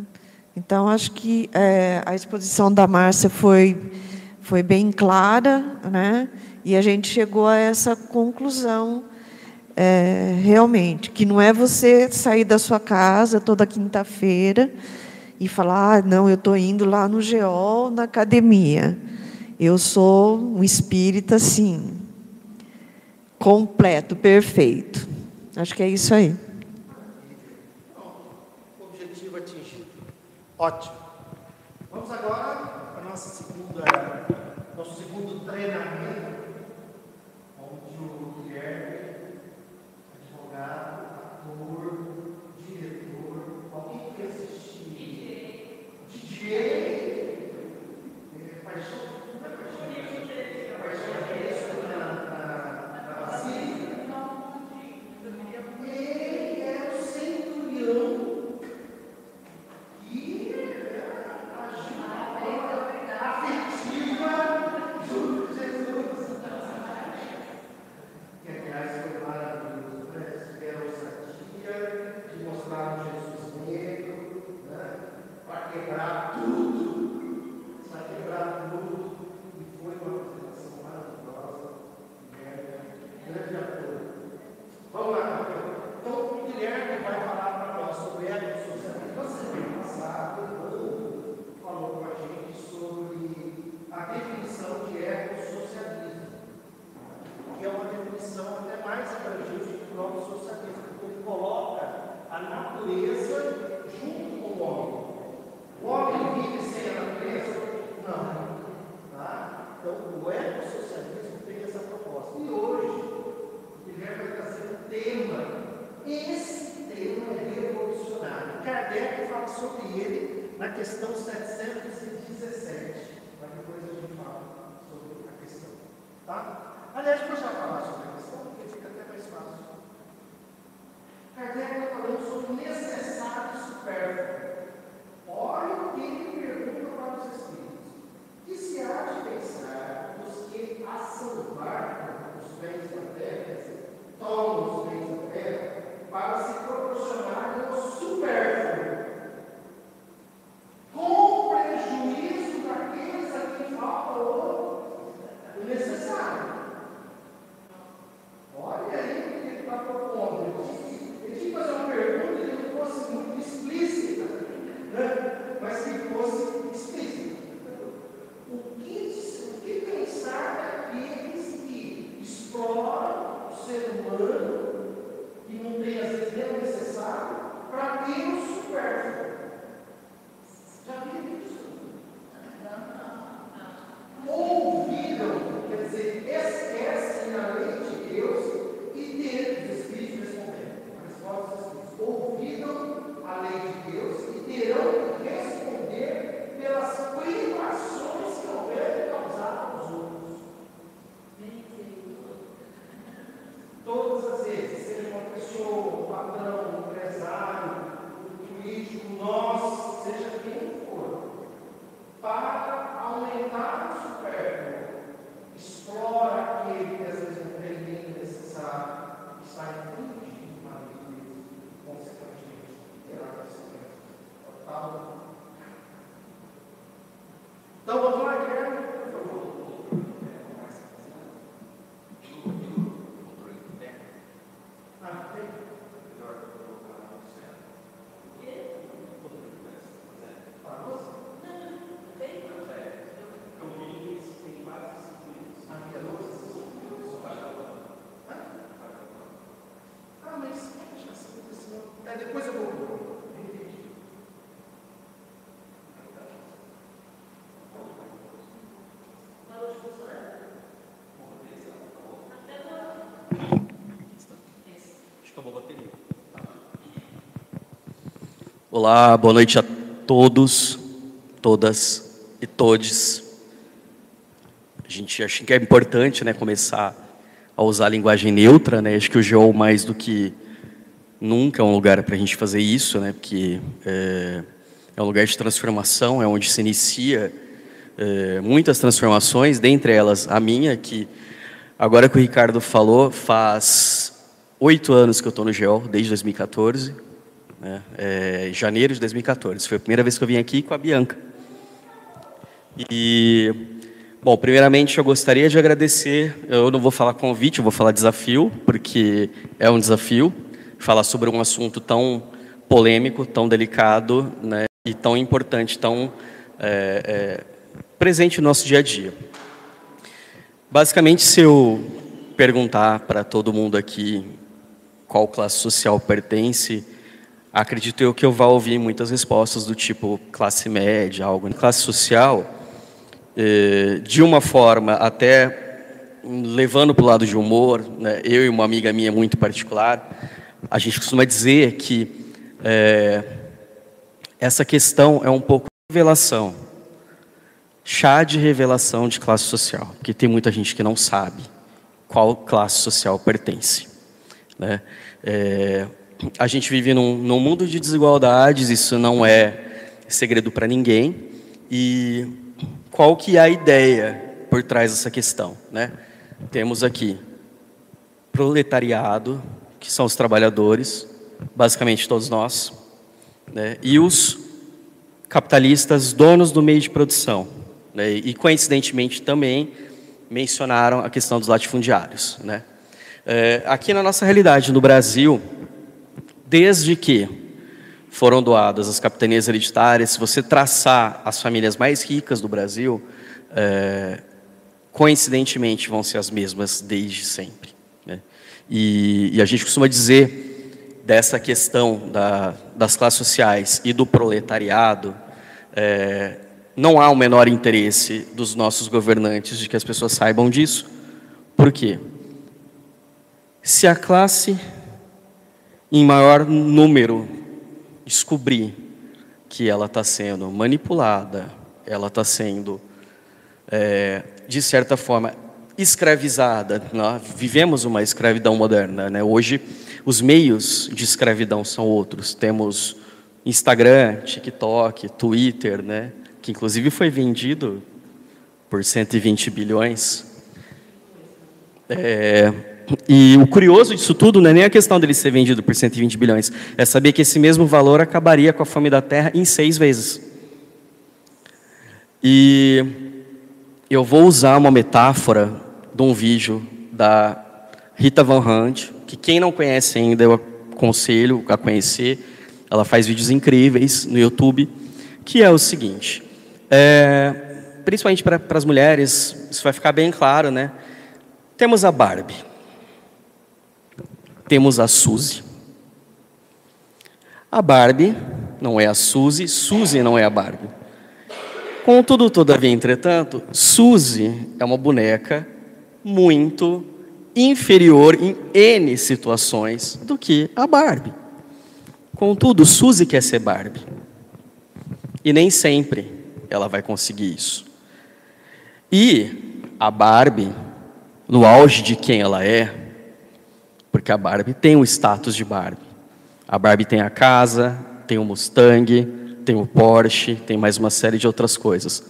Speaker 6: Então, acho que é, a exposição da Márcia foi, foi bem clara, né? e a gente chegou a essa conclusão, é, realmente, que não é você sair da sua casa toda quinta-feira e falar, ah, não, eu estou indo lá no GEOL, na academia. Eu sou um espírita, sim, completo, perfeito. Acho que é isso aí.
Speaker 1: Objetivo atingido. Ótimo. Vamos agora para a nossa segunda, nosso segundo treinamento, onde o Guilherme natureza junto com o homem. O homem vive sem a natureza? Não. Tá? Então, o ecossocialismo tem essa proposta. E hoje, o Guilherme vai trazer um tema. Esse tema é revolucionário. Kardec fala sobre ele na questão 717. Mas depois a gente fala sobre a questão. Tá? Aliás, vou já falar sobre a questão, porque fica até mais fácil. Kardec está falando sobre necessário e supérfluo. Olha o que ele pergunta para os espíritos. Que se há de pensar os que assalvaram os bens da terra, tomam os bens da terra, para se proporcionarem o supérfluo, com prejuízo falta o necessário. Olha aí o que ele está propondo. Ele tinha que fazer uma pergunta que não fosse muito explícita, né? mas que fosse explícita. O que, o que pensar daqueles que exploram o ser humano e não tem às vezes nem para ter o supérfluo? Já viram isso? Ouviram, quer dizer, esquecem a lei de Deus e ter os Espíritos respondendo. A resposta. Ouviram a lei de Deus e terão que responder pelas privações que houver causado aos outros. Todas as vezes, seja uma pessoa, um patrão, um empresário, um político, nós, seja quem for, para aumentar o supérfluo, explora aquele que às vezes não tem nem necessário, e sai infringindo a lei de Deus, consequentemente, terá consequências. Tá? Então vamos lá, Guilherme, por favor. Ah, tem? Para você? Ah, mas já sei disso. É, depois eu vou. Entendi.
Speaker 7: Olá, boa noite a todos, todas e todes. A gente acha que é importante, né, começar a usar a linguagem neutra, né? Acho que o GEO mais do que nunca é um lugar para a gente fazer isso, né? Porque é, é um lugar de transformação, é onde se inicia é, muitas transformações, dentre elas a minha, que agora que o Ricardo falou, faz oito anos que eu estou no GEO, desde 2014 né? É, janeiro de 2014. Foi a primeira vez que eu vim aqui com a Bianca. E, bom, primeiramente eu gostaria de agradecer. Eu não vou falar convite, eu vou falar desafio, porque é um desafio falar sobre um assunto tão polêmico, tão delicado, né? E tão importante, tão é, é, presente no nosso dia a dia. Basicamente, se eu perguntar para todo mundo aqui qual classe social pertence, acredito eu que eu vá ouvir muitas respostas do tipo classe média, algo classe social, eh, de uma forma até levando para o lado de humor, né, eu e uma amiga minha muito particular, a gente costuma dizer que é, essa questão é um pouco de revelação, chá de revelação de classe social, porque tem muita gente que não sabe qual classe social pertence. Né? É, a gente vive num, num mundo de desigualdades, isso não é segredo para ninguém. E qual que é a ideia por trás dessa questão? Né? Temos aqui proletariado, que são os trabalhadores, basicamente todos nós, né? e os capitalistas, donos do meio de produção. Né? E coincidentemente também mencionaram a questão dos latifundiários. Né? É, aqui na nossa realidade no Brasil, desde que foram doadas as capitanias hereditárias, se você traçar as famílias mais ricas do Brasil, é, coincidentemente vão ser as mesmas desde sempre. Né? E, e, a gente costuma dizer dessa questão da, das classes sociais e do proletariado, é, não há o menor interesse dos nossos governantes de que as pessoas saibam disso. Por quê? Se a classe em maior número descobrir que ela está sendo manipulada, ela está sendo, é, de certa forma, escravizada. Nós vivemos uma escravidão moderna. Né? Hoje, os meios de escravidão são outros. Temos Instagram, TikTok, Twitter, né? que inclusive foi vendido por 120 bilhões. É, e o curioso disso tudo não é nem a questão dele ser vendido por 120 bilhões, é saber que esse mesmo valor acabaria com a fome da terra em seis vezes. E eu vou usar uma metáfora de um vídeo da Rita Van Hunt, que quem não conhece ainda eu aconselho a conhecer. Ela faz vídeos incríveis no YouTube, que é o seguinte: é, principalmente para as mulheres, isso vai ficar bem claro, né? Temos a Barbie, temos a Suzy. A Barbie não é a Suzy, Suzy não é a Barbie. Contudo, todavia, entretanto, Suzy é uma boneca muito inferior em N situações do que a Barbie. Contudo, Suzy quer ser Barbie. E nem sempre ela vai conseguir isso. E a Barbie, no auge de quem ela é, porque a Barbie tem o status de Barbie. A Barbie tem a casa, tem o Mustang, tem o Porsche, tem mais uma série de outras coisas.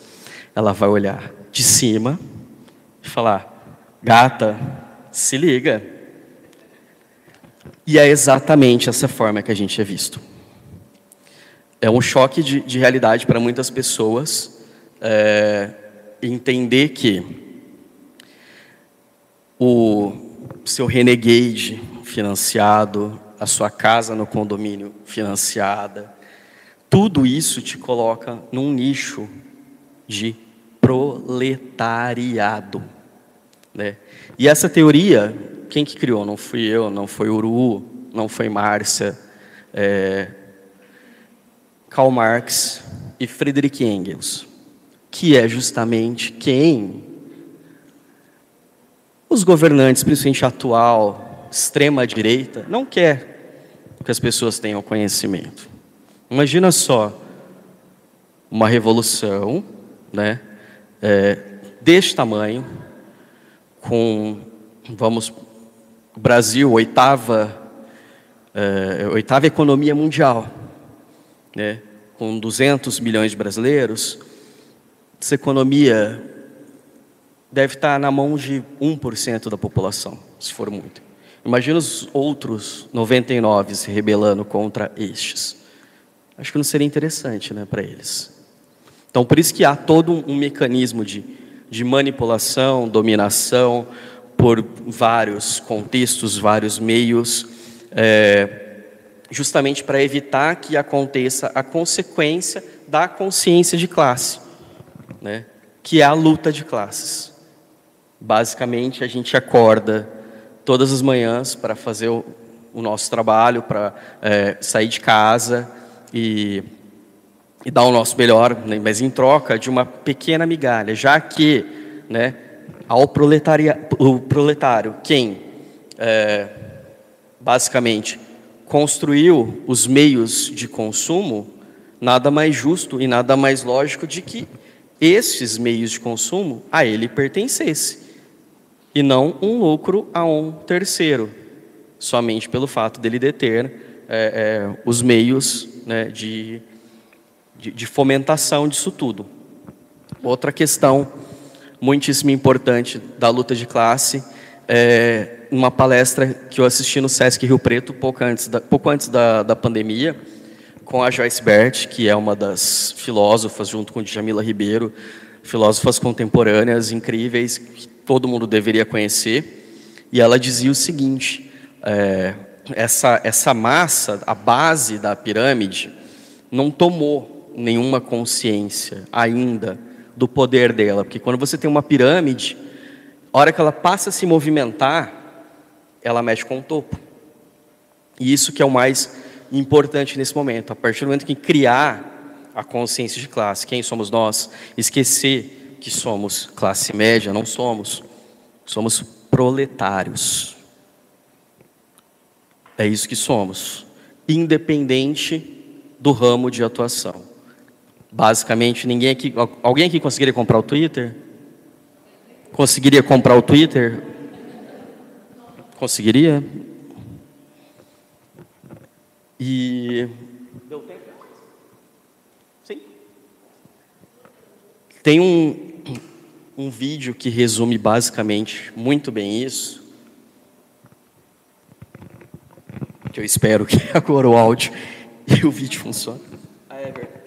Speaker 7: Ela vai olhar de cima e falar: gata, se liga. E é exatamente essa forma que a gente é visto é um choque de, de realidade para muitas pessoas é, entender que o seu renegade financiado, a sua casa no condomínio financiada, tudo isso te coloca num nicho de proletariado. Né? E essa teoria, quem que criou? Não fui eu, não foi Uru, não foi Márcia, é, Karl Marx e Friedrich Engels, que é justamente quem os governantes, principalmente atual, extrema direita, não quer que as pessoas tenham conhecimento. Imagina só uma revolução, né, é, deste tamanho, com, vamos, Brasil, oitava, é, oitava economia mundial né, com 200 milhões de brasileiros, essa economia deve estar na mão de 1% da população, se for muito. Imagina os outros 99 se rebelando contra estes. Acho que não seria interessante né, para eles. Então, por isso que há todo um, mecanismo de, de manipulação, dominação, por vários contextos, vários meios. É, justamente para evitar que aconteça a consequência da consciência de classe, né? que é a luta de classes. Basicamente, a gente acorda todas as manhãs para fazer o, o, nosso trabalho, para é, sair de casa e, e, dar o nosso melhor, né? mas em troca de uma pequena migalha, já que né, ao o proletário, quem é, basicamente construiu os meios de consumo, nada mais justo e nada mais lógico de que esses meios de consumo a ele pertencesse e não um lucro a um terceiro, somente pelo fato dele deter é, é, os meios né, de, de, de fomentação disso tudo. Outra questão muitíssimo importante da luta de classe é uma palestra que eu assisti no Sesc Rio Preto pouco antes da, pouco antes da, da pandemia, com a Joyce Bert, que é uma das filósofas, junto com Djamila Ribeiro, filósofas contemporâneas incríveis, que todo mundo deveria conhecer. E ela dizia o seguinte: é, essa, essa massa, a base da pirâmide, não tomou nenhuma consciência ainda do poder dela, porque quando você tem uma pirâmide, a hora que ela passa a se movimentar, ela mexe com o topo. E isso que é o mais importante nesse momento. A partir do momento que criar a consciência de classe, quem somos nós, esquecer que somos classe média, não somos, somos proletários. É isso que somos, independente do ramo de atuação. Basicamente, ninguém aqui, alguém aqui conseguiria comprar o Twitter? Conseguiria comprar o Twitter? Conseguiria? E. Deu tempo? Sim. Tem um, um vídeo que resume basicamente muito bem isso. Que eu espero que <laughs> agora o áudio e o vídeo funcionem. Ah, é.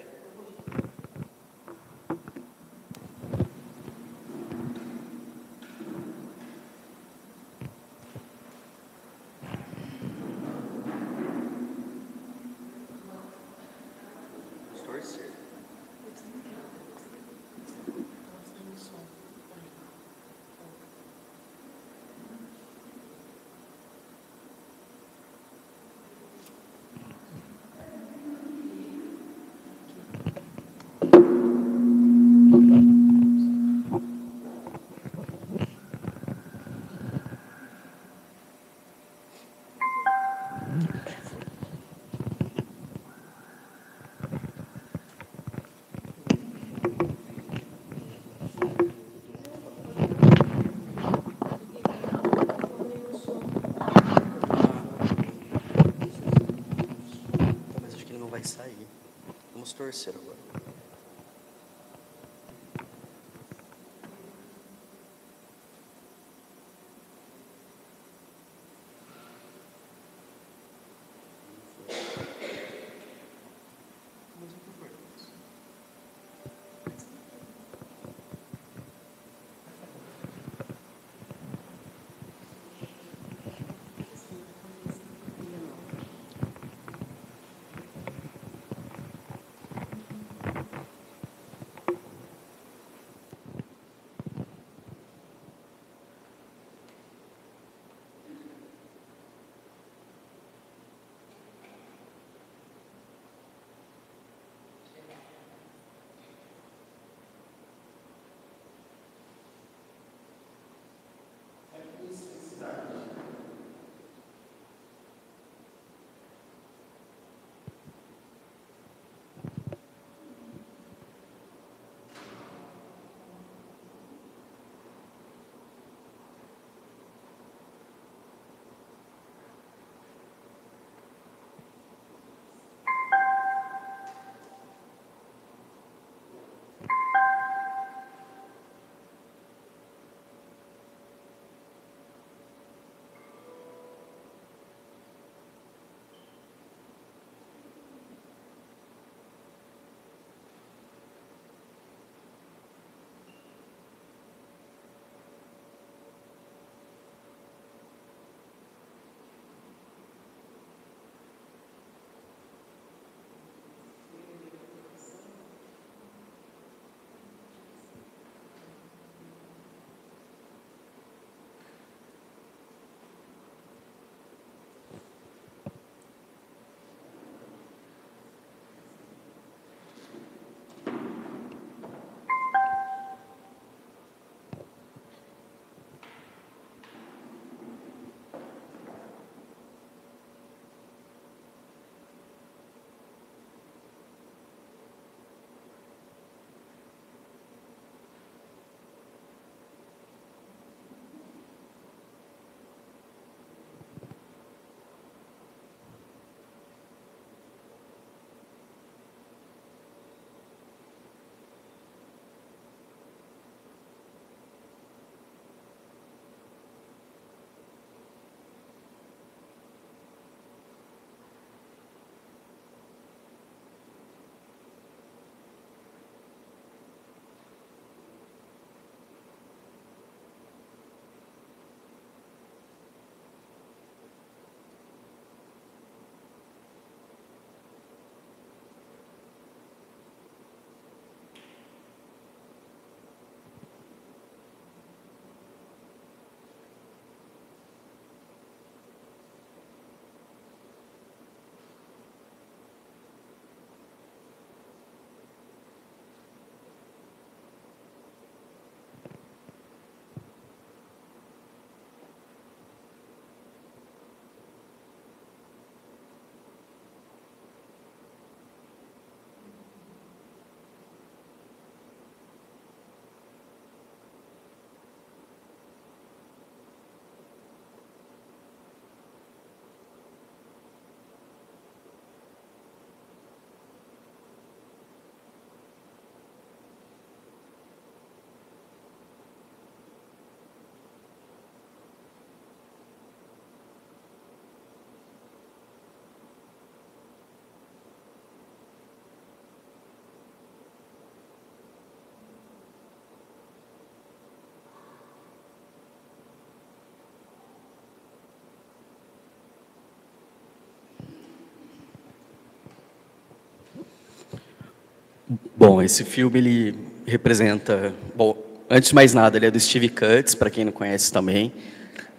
Speaker 7: Esse filme ele representa, bom, antes de mais nada, ele é do Steve Cutts, para quem não conhece também.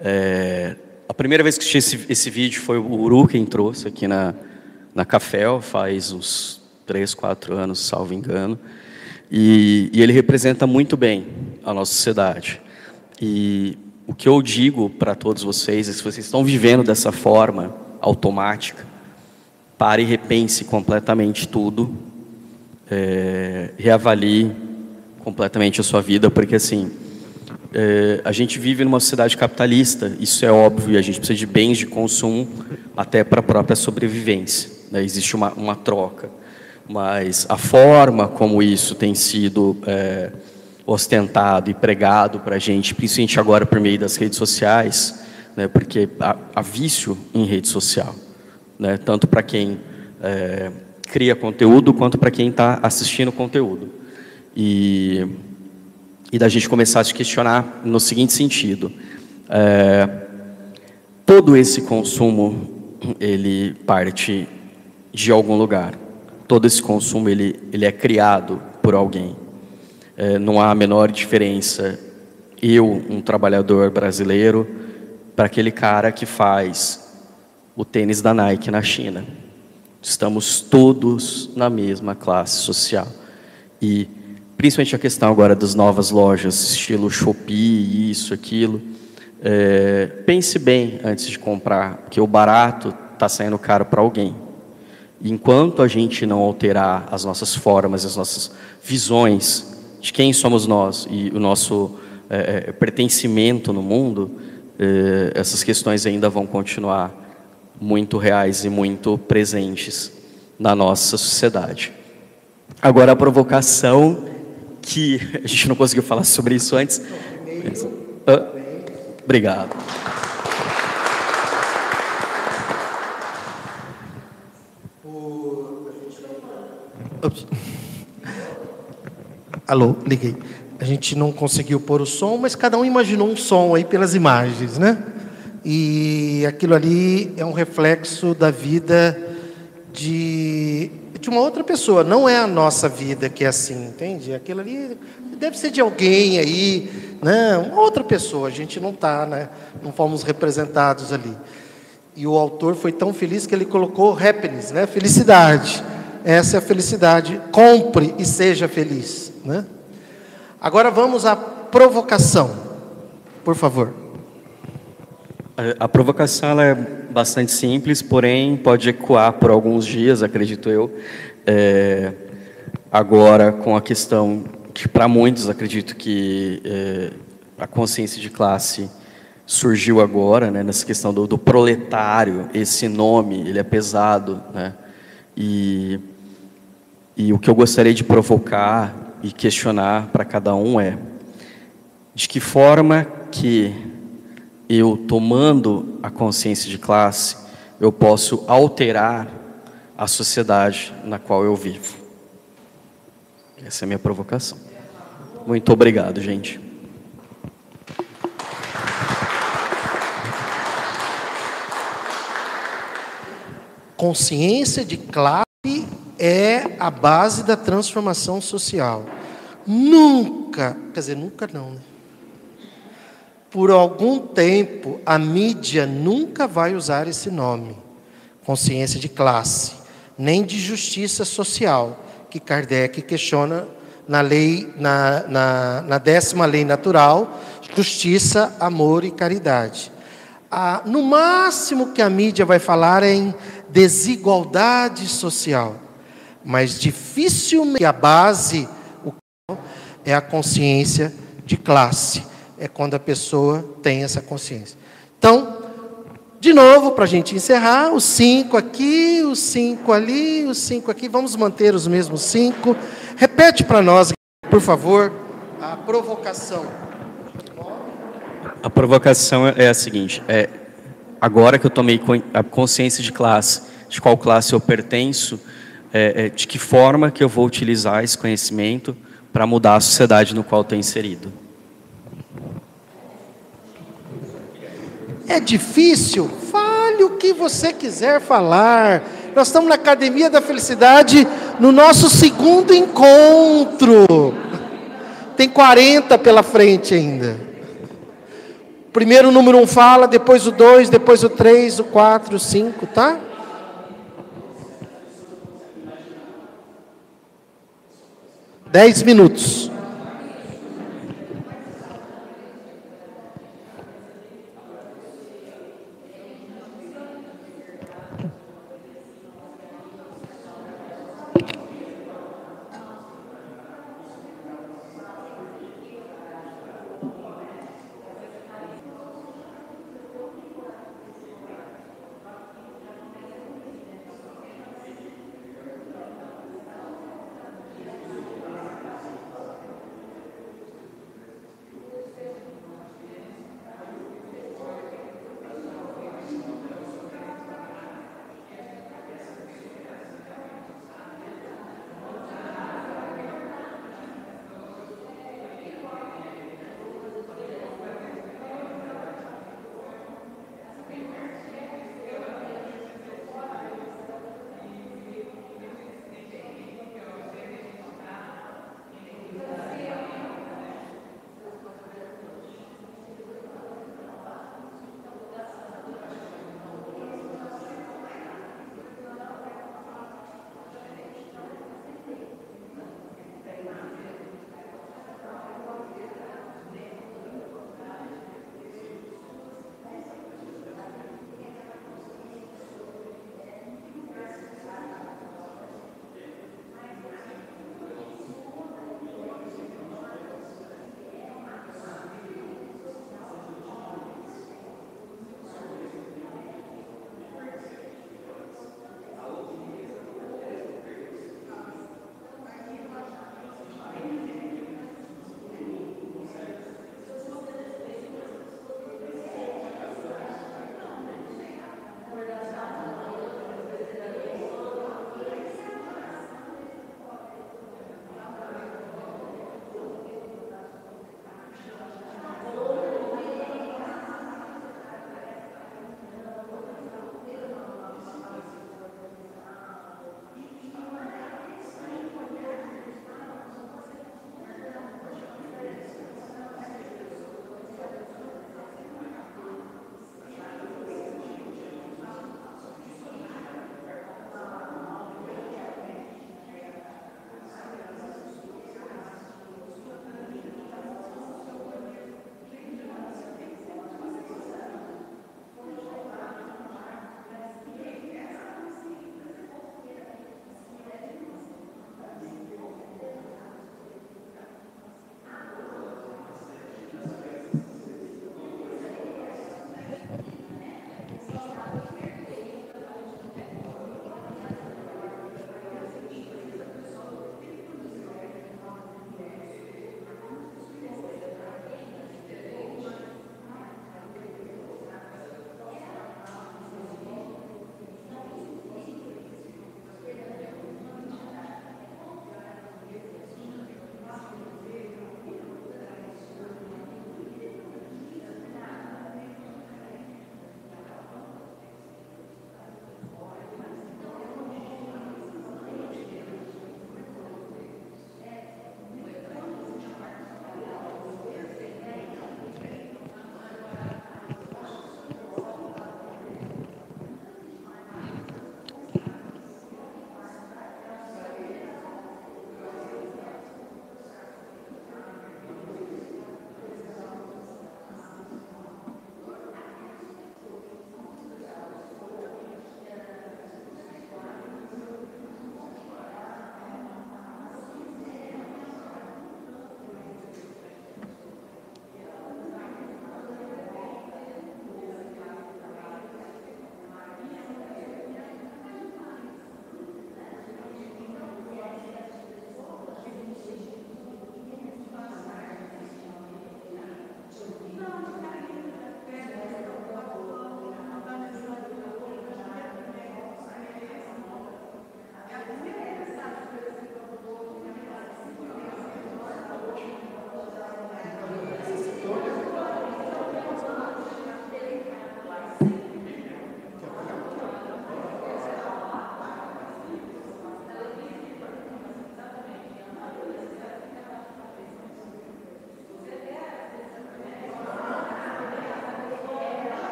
Speaker 7: É, a primeira vez que assisti esse, esse vídeo foi o Uru quem trouxe aqui na, na Café, faz uns três, quatro anos, salvo engano. E, e ele representa muito bem a nossa sociedade. E o que eu digo para todos vocês é se vocês estão vivendo dessa forma automática, pare e repense completamente tudo, é, reavalie completamente a sua vida, porque assim, é, a gente vive numa sociedade capitalista, isso é óbvio, e a gente precisa de bens de consumo até para a própria sobrevivência. Né? Existe uma, uma troca. Mas a forma como isso tem sido é, ostentado e pregado para a gente, principalmente agora por meio das redes sociais, né, porque há, há vício em rede social, né, tanto para quem é, cria conteúdo quanto para quem está assistindo conteúdo. E, e da gente começar a se questionar no seguinte sentido: é, todo esse consumo ele parte de algum lugar. Todo esse consumo ele, ele é criado por alguém. É, não há a menor diferença eu, um trabalhador brasileiro, para aquele cara que faz o tênis da Nike na China. Estamos todos na mesma classe social. E principalmente a questão agora das novas lojas, estilo Shopee, isso, aquilo. É, pense bem antes de comprar, porque o barato está saindo caro para alguém. Enquanto a gente não alterar as nossas formas, as nossas visões de quem somos nós e o nosso é, é, pertencimento no mundo, é, essas questões ainda vão continuar muito reais e muito presentes na nossa sociedade. Agora, a provocação, que <laughs> a gente não conseguiu falar sobre isso antes. Ah, obrigado.
Speaker 1: Alô, liguei. A gente não conseguiu pôr o som, mas cada um imaginou um som aí pelas imagens, né? E aquilo ali é um reflexo da vida de, de uma outra pessoa, não é a nossa vida que é assim, entende? Aquilo ali deve ser de alguém aí, né? Uma outra pessoa, a gente não está, né? Não fomos representados ali. E o autor foi tão feliz que ele colocou happiness, né? Felicidade. Essa é a felicidade. Compre e seja feliz. Né? Agora vamos à provocação, por favor.
Speaker 7: A, provocação é bastante simples, porém pode ecoar por alguns dias, acredito eu. É, agora, com a questão que, para muitos, acredito que é, a consciência de classe surgiu agora, né, nessa questão do, do, proletário, esse nome, ele é pesado, né, e, e o que eu gostaria de provocar e questionar para cada um é: de que forma que eu, tomando a consciência de classe, eu posso alterar a sociedade na qual eu vivo? Essa é a minha provocação. Muito obrigado, gente.
Speaker 1: Consciência de classe é a base da transformação social. Nunca, quer dizer, nunca não, né? Por algum tempo, a mídia nunca vai usar esse nome, consciência de classe, nem de justiça social, que Kardec questiona na lei, na, na, na décima lei natural, justiça, amor e caridade. Ah, no máximo que a mídia vai falar é em desigualdade social mas dificilmente a base é a consciência de classe. É quando a pessoa tem essa consciência. Então, de novo, para a gente encerrar, os cinco aqui, os cinco ali, os cinco aqui. Vamos manter os mesmos cinco. Repete para nós, por favor, a provocação.
Speaker 7: A provocação é a seguinte: é agora que eu tomei a consciência de classe, de qual classe eu pertenço, é, é, de que forma que eu vou utilizar esse conhecimento para mudar a sociedade no qual estou inserido.
Speaker 1: É difícil? Fale o que você quiser falar. Nós estamos na Academia da Felicidade no nosso segundo encontro. Tem 40 pela frente ainda. Primeiro o número 1 um fala, depois o 2, depois o 3, o 4, o 5, tá? Dez minutos.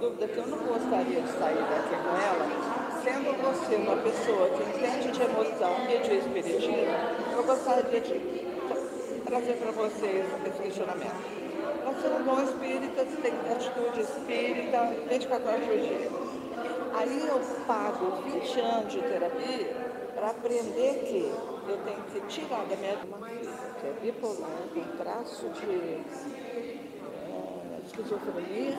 Speaker 8: Dúvida que eu não gostaria de sair daqui com ela, sendo você uma pessoa que entende de emoção e de espiritismo, eu gostaria de trazer para vocês esse questionamento. Para ser um bom espírita, você tem atitude espírita 24 horas por dia. Aí eu pago 20 anos de terapia para aprender que eu tenho que tirar da minha que é bipolar, com traço de é, esquizofrenia.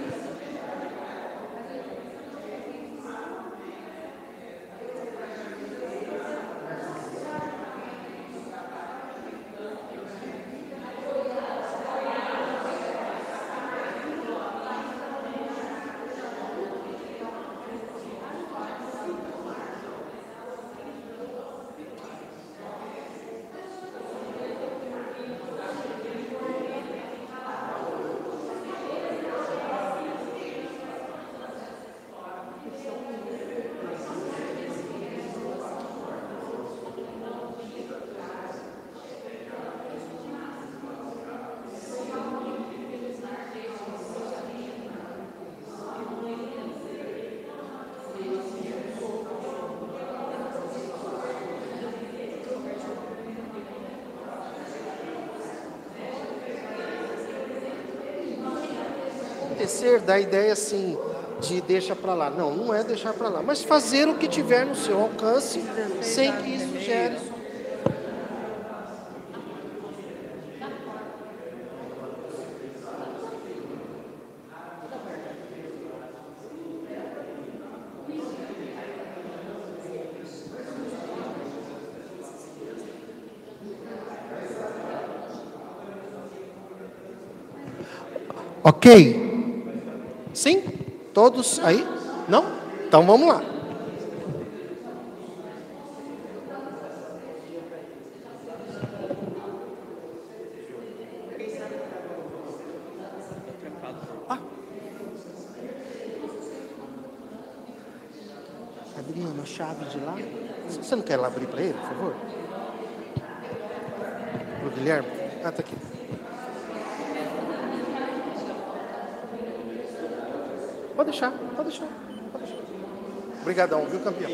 Speaker 1: acontecer da ideia assim de deixa para lá. Não, não é deixar para lá, mas fazer o que tiver no seu alcance sem que isso gere Ok? Todos aí? Não? Então vamos lá. Ah. Adriano, a chave de lá. Você não quer lá abrir para ele, por favor? Para o Guilherme? Ah, tá aqui. Pode deixar. Obrigadão, viu, campeão?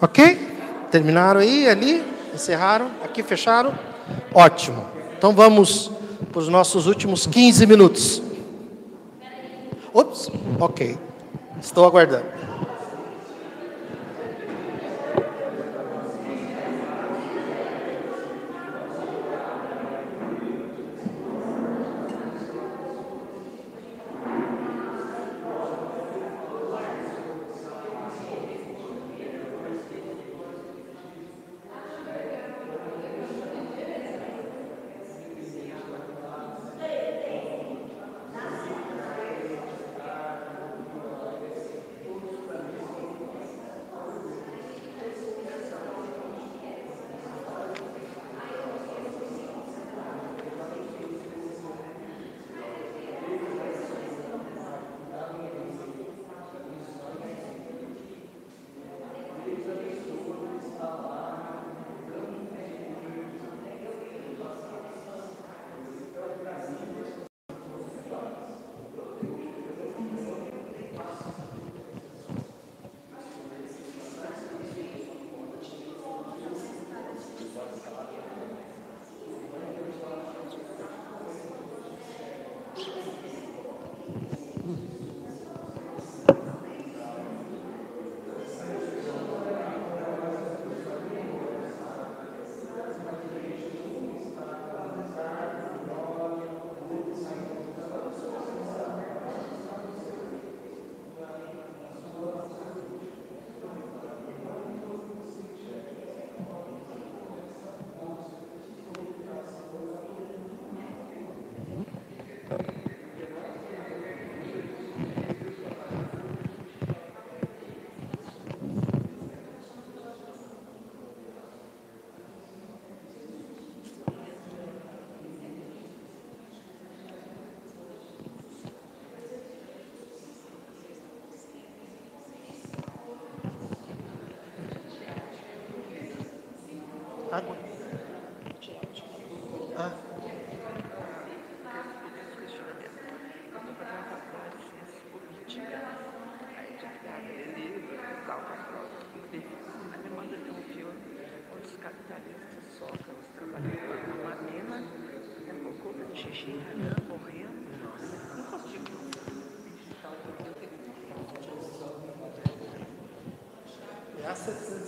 Speaker 1: Ok? Terminaram aí, ali? Encerraram? Aqui fecharam? Ótimo. Então vamos para os nossos últimos 15 minutos. Ops, ok. Estou aguardando.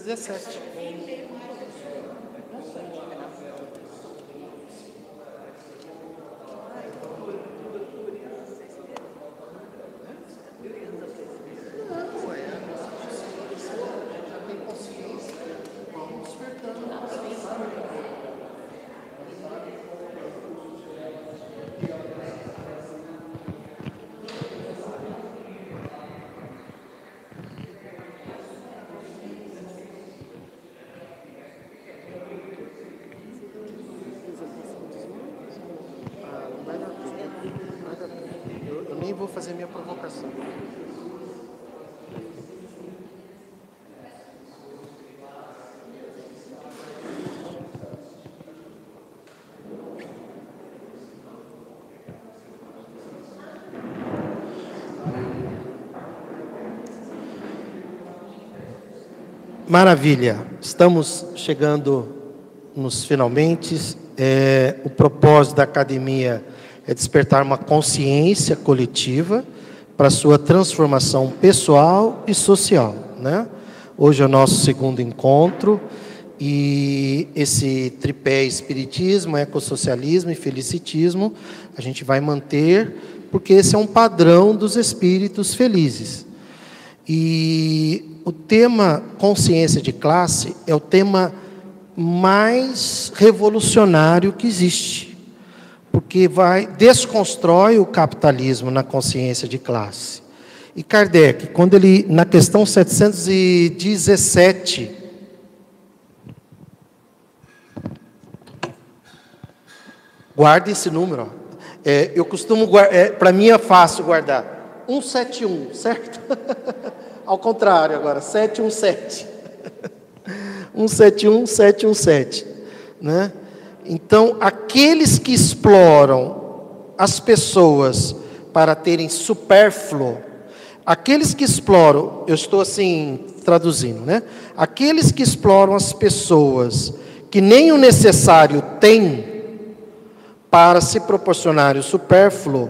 Speaker 1: 17. Eu, eu nem vou fazer minha provocação. Maravilha, estamos chegando nos finalmente. É, o propósito da academia é despertar uma consciência coletiva para sua transformação pessoal e social, né? Hoje é o nosso segundo encontro e esse tripé espiritismo, ecossocialismo e felicitismo a gente vai manter porque esse é um padrão dos espíritos felizes. E o tema consciência de classe é o tema mais revolucionário que existe, porque vai desconstrói o capitalismo na consciência de classe. E Kardec, quando ele na questão 717 Guarde esse número. É, eu costumo guardar, é, para mim é fácil guardar. 171, certo? <laughs> Ao contrário agora, 717. 171, 717. Né? Então, aqueles que exploram as pessoas para terem supérfluo, aqueles que exploram, eu estou assim, traduzindo, né? Aqueles que exploram as pessoas que nem o necessário têm para se proporcionar o supérfluo,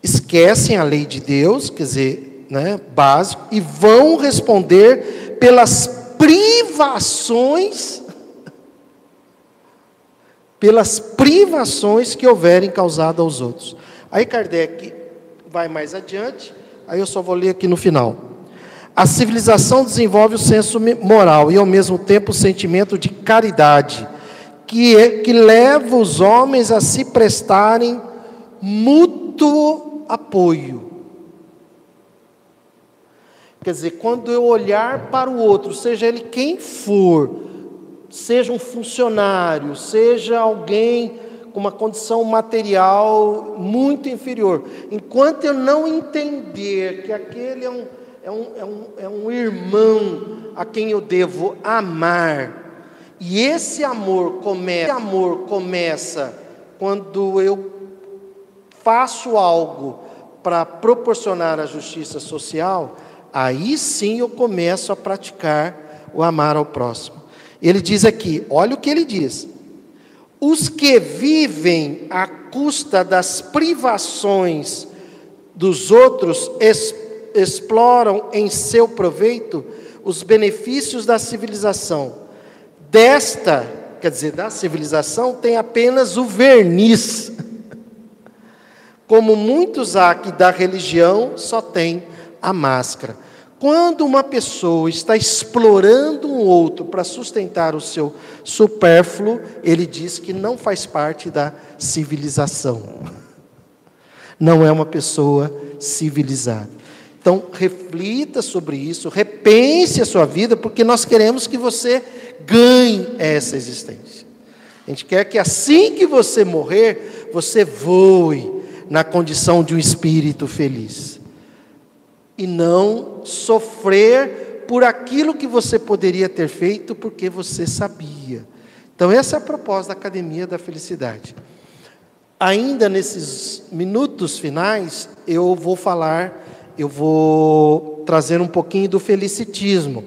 Speaker 1: esquecem a lei de Deus, quer dizer, né, básico, e vão responder pelas privações pelas privações que houverem causado aos outros. Aí Kardec vai mais adiante, aí eu só vou ler aqui no final. A civilização desenvolve o senso moral e ao mesmo tempo o sentimento de caridade, que, é, que leva os homens a se prestarem mútuo apoio. Quer dizer, quando eu olhar para o outro, seja ele quem for, seja um funcionário, seja alguém com uma condição material muito inferior, enquanto eu não entender que aquele é um, é um, é um, é um irmão a quem eu devo amar, e esse amor começa, esse amor começa quando eu faço algo para proporcionar a justiça social, aí sim eu começo a praticar o amar ao próximo. Ele diz aqui, olha o que ele diz: os que vivem à custa das privações dos outros exploram em seu proveito os benefícios da civilização. Desta, quer dizer, da civilização, tem apenas o verniz. <laughs> Como muitos há que da religião só tem a máscara. Quando uma pessoa está explorando um outro para sustentar o seu supérfluo, ele diz que não faz parte da civilização. Não é uma pessoa civilizada. Então, reflita sobre isso, repense a sua vida, porque nós queremos que você ganhe essa existência. A gente quer que assim que você morrer, você voe na condição de um espírito feliz e não sofrer por aquilo que você poderia ter feito porque você sabia. Então, essa é a proposta da Academia da Felicidade. Ainda nesses minutos finais, eu vou falar, eu vou trazer um pouquinho do felicitismo,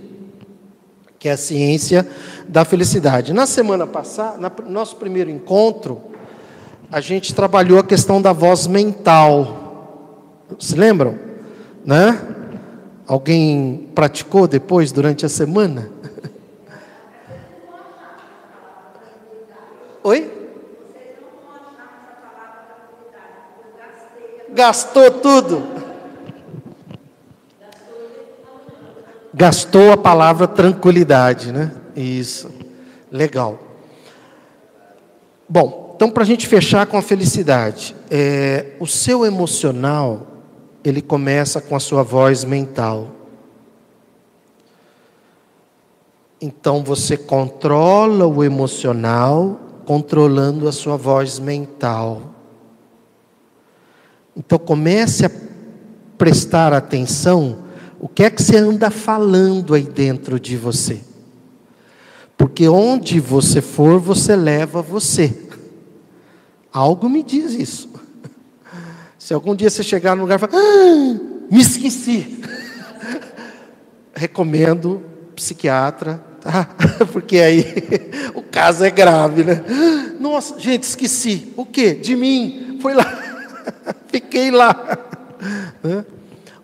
Speaker 1: que é a ciência da felicidade. Na semana passada, no nosso primeiro encontro, a gente trabalhou a questão da voz mental. Se lembram? Né? Alguém praticou depois, durante a semana? Oi? Gastou tudo. Gastou a palavra tranquilidade, né? Isso. Legal. Bom, então para a gente fechar com a felicidade, é, o seu emocional ele começa com a sua voz mental. Então você controla o emocional, controlando a sua voz mental. Então comece a prestar atenção o que é que você anda falando aí dentro de você. Porque onde você for, você leva você. Algo me diz isso. Se algum dia você chegar no lugar e falar, ah, me esqueci. Recomendo psiquiatra, tá? <laughs> Porque aí o caso é grave, né? Nossa, gente, esqueci. O quê? De mim. Foi lá. <laughs> Fiquei lá.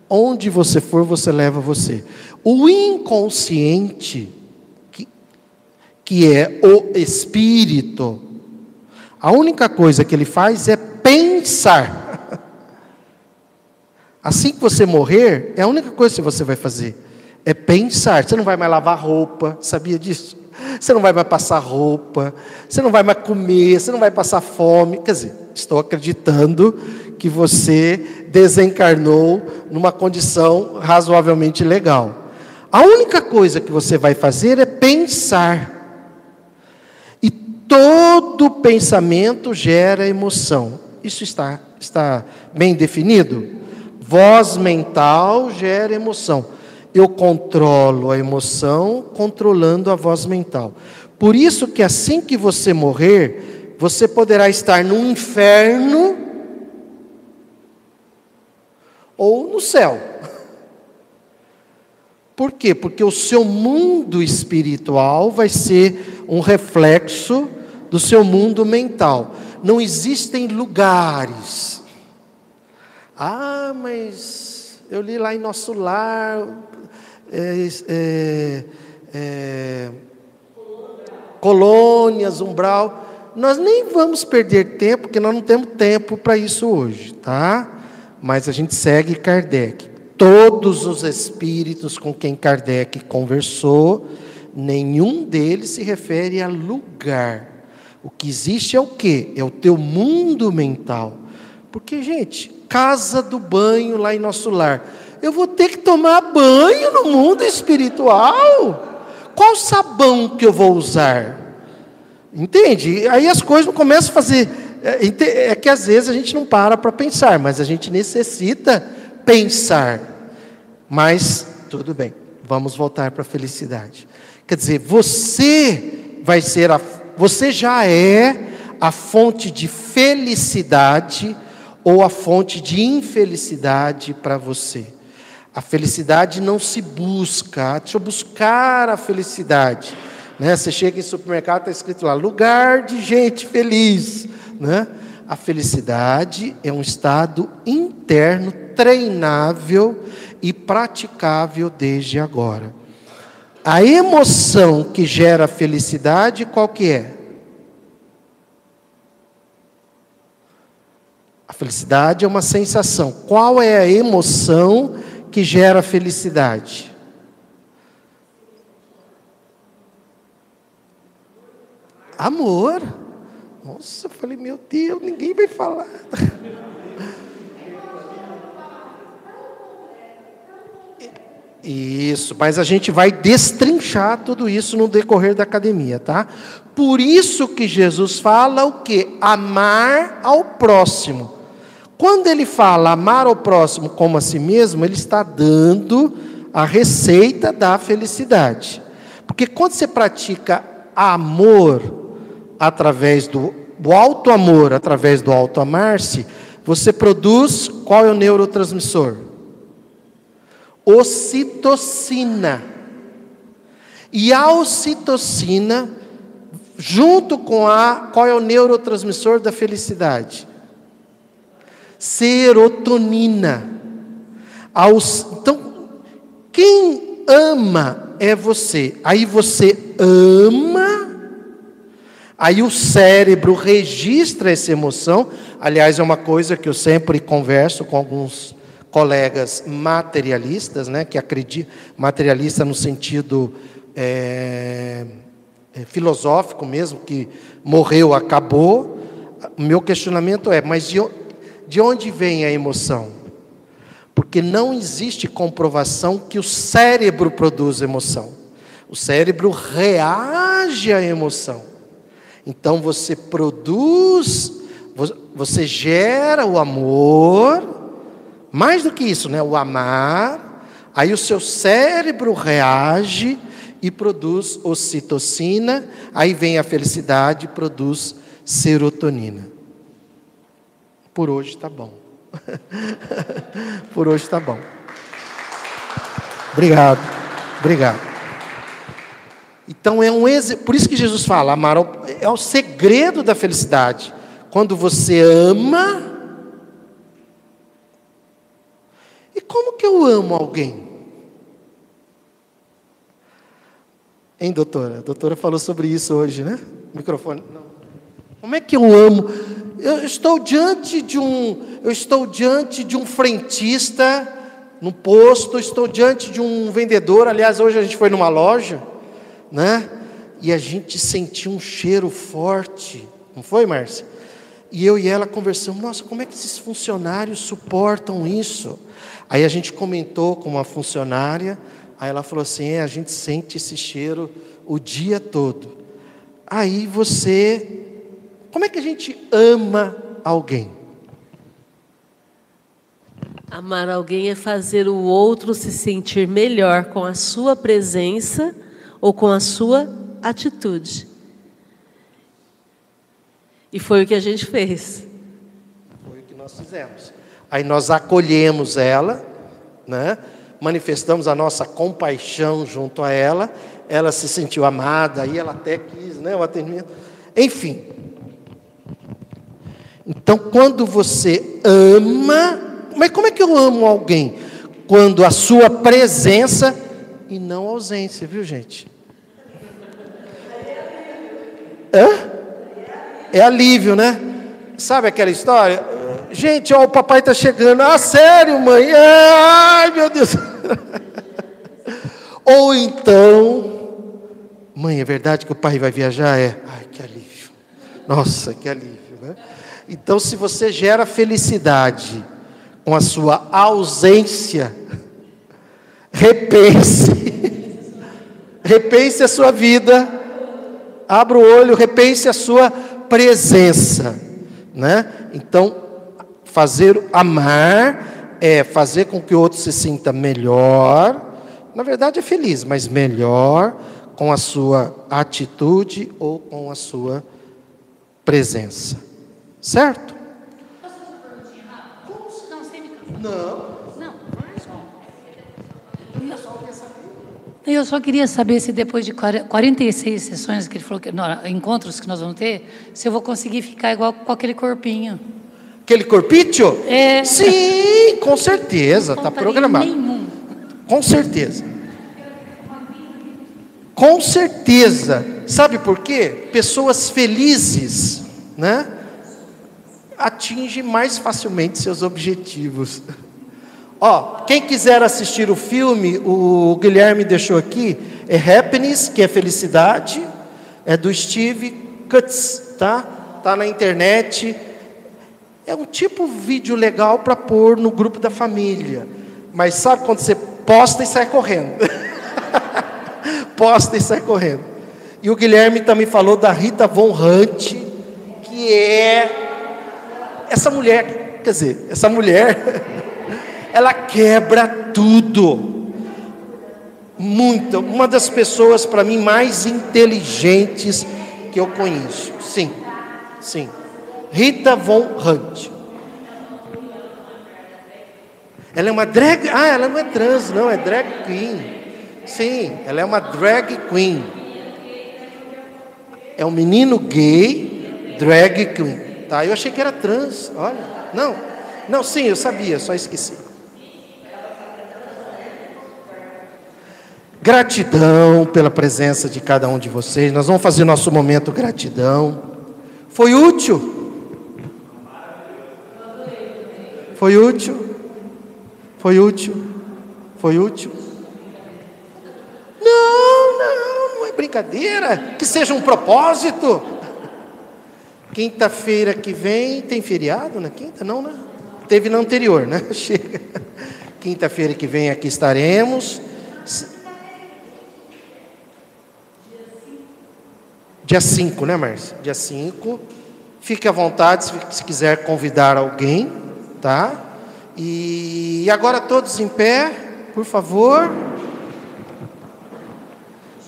Speaker 1: Onde você for, você leva você. O inconsciente, que, que é o espírito, a única coisa que ele faz é pensar. Assim que você morrer, é a única coisa que você vai fazer é pensar. Você não vai mais lavar roupa, sabia disso? Você não vai mais passar roupa, você não vai mais comer, você não vai passar fome. Quer dizer, estou acreditando que você desencarnou numa condição razoavelmente legal. A única coisa que você vai fazer é pensar. E todo pensamento gera emoção. Isso está, está bem definido? Voz mental gera emoção. Eu controlo a emoção controlando a voz mental. Por isso que assim que você morrer, você poderá estar no inferno ou no céu. Por quê? Porque o seu mundo espiritual vai ser um reflexo do seu mundo mental. Não existem lugares. Ah, mas eu li lá em nosso lar. É, é, é, colônias, umbral. Nós nem vamos perder tempo, porque nós não temos tempo para isso hoje, tá? Mas a gente segue Kardec. Todos os espíritos com quem Kardec conversou, nenhum deles se refere a lugar. O que existe é o quê? É o teu mundo mental. Porque, gente, casa do banho lá em nosso lar. Eu vou ter que tomar banho no mundo espiritual? Qual sabão que eu vou usar? Entende? Aí as coisas começam a fazer. É, é que às vezes a gente não para para pensar, mas a gente necessita pensar. Mas tudo bem, vamos voltar para a felicidade. Quer dizer, você vai ser a, você já é a fonte de felicidade ou a fonte de infelicidade para você. A felicidade não se busca, deixa eu buscar a felicidade. Né? Você chega em supermercado, está escrito lá, lugar de gente feliz. Né? A felicidade é um estado interno, treinável e praticável desde agora. A emoção que gera felicidade, qual que é? Felicidade é uma sensação. Qual é a emoção que gera felicidade? Amor. Nossa, eu falei, meu Deus, ninguém vai falar. Isso, mas a gente vai destrinchar tudo isso no decorrer da academia, tá? Por isso que Jesus fala o que? Amar ao próximo. Quando ele fala amar ao próximo como a si mesmo, ele está dando a receita da felicidade. Porque quando você pratica amor através do, do alto amor, através do alto amar-se, você produz qual é o neurotransmissor? Ocitocina. E a ocitocina, junto com a, qual é o neurotransmissor da felicidade? Serotonina. Aos, então, quem ama é você. Aí você ama, aí o cérebro registra essa emoção. Aliás, é uma coisa que eu sempre converso com alguns colegas materialistas, né, que acreditam, materialista no sentido é, filosófico mesmo, que morreu, acabou. O meu questionamento é, mas de, de onde vem a emoção? Porque não existe comprovação que o cérebro produz emoção. O cérebro reage à emoção. Então você produz, você gera o amor, mais do que isso, né? O amar, aí o seu cérebro reage e produz ocitocina, aí vem a felicidade produz serotonina. Por hoje está bom. <laughs> Por hoje está bom. Obrigado. Obrigado. Então é um por isso que Jesus fala, amar é o segredo da felicidade. Quando você ama, e como que eu amo alguém? Hein, doutora? A doutora falou sobre isso hoje, né? Microfone. Não. Como é que eu amo? Eu estou diante de um, eu estou diante de um frentista no posto, estou diante de um vendedor. Aliás, hoje a gente foi numa loja, né? E a gente sentiu um cheiro forte, não foi, Márcia? E eu e ela conversamos, nossa, como é que esses funcionários suportam isso? Aí a gente comentou com uma funcionária, aí ela falou assim: é, a gente sente esse cheiro o dia todo. Aí você como é que a gente ama alguém?
Speaker 2: Amar alguém é fazer o outro se sentir melhor com a sua presença ou com a sua atitude. E foi o que a gente fez.
Speaker 1: Foi o que nós fizemos. Aí nós acolhemos ela, né? manifestamos a nossa compaixão junto a ela, ela se sentiu amada, aí ela até quis né, o atendimento. Enfim. Então, quando você ama, mas como é que eu amo alguém? Quando a sua presença e não ausência, viu gente? Hã? É alívio, né? Sabe aquela história? Gente, ó, o papai está chegando. Ah, sério, mãe? Ai, meu Deus. <laughs> Ou então, mãe, é verdade que o pai vai viajar? É. Ai, que alívio. Nossa, que alívio? Então, se você gera felicidade com a sua ausência, repense. <laughs> repense a sua vida. Abra o olho, repense a sua presença, né? Então, fazer amar é fazer com que o outro se sinta melhor. Na verdade é feliz, mas melhor com a sua atitude ou com a sua presença. Certo?
Speaker 9: Não. Eu só queria saber se depois de 46 sessões que ele falou, que, não, encontros que nós vamos ter, se eu vou conseguir ficar igual com aquele corpinho.
Speaker 1: Aquele corpício?
Speaker 9: É.
Speaker 1: Sim, com certeza, está programado.
Speaker 9: Nenhum.
Speaker 1: Com certeza. Com certeza. Sabe por quê? Pessoas felizes, né? Atingem mais facilmente seus objetivos. Ó, quem quiser assistir o filme, o Guilherme deixou aqui, é Happiness, que é felicidade, é do Steve Cutts, tá? Tá na internet. É um tipo de vídeo legal para pôr no grupo da família. Mas sabe quando você posta e sai correndo? <laughs> posta e sai correndo. E o Guilherme também falou da Rita Von Hunt, que é essa mulher, quer dizer, essa mulher <laughs> ela quebra tudo. Muito, uma das pessoas para mim mais inteligentes que eu conheço. Sim, sim. Rita Von Hunt. Ela é uma drag. Ah, ela não é trans, não, é drag queen. Sim, ela é uma drag queen. É um menino gay, drag queen. Tá, eu achei que era trans. Olha, não, não, sim, eu sabia, só esqueci. Gratidão pela presença de cada um de vocês. Nós vamos fazer nosso momento gratidão. Foi útil? Foi útil? Foi útil? Foi útil? Não, não, não é brincadeira. Que seja um propósito. Quinta-feira que vem tem feriado na quinta? Não, né? Teve na anterior, né? <laughs> Chega. Quinta-feira que vem aqui estaremos. Dia 5, né, Márcia? Dia 5. Fique à vontade se, se quiser convidar alguém, tá? E agora todos em pé, por favor.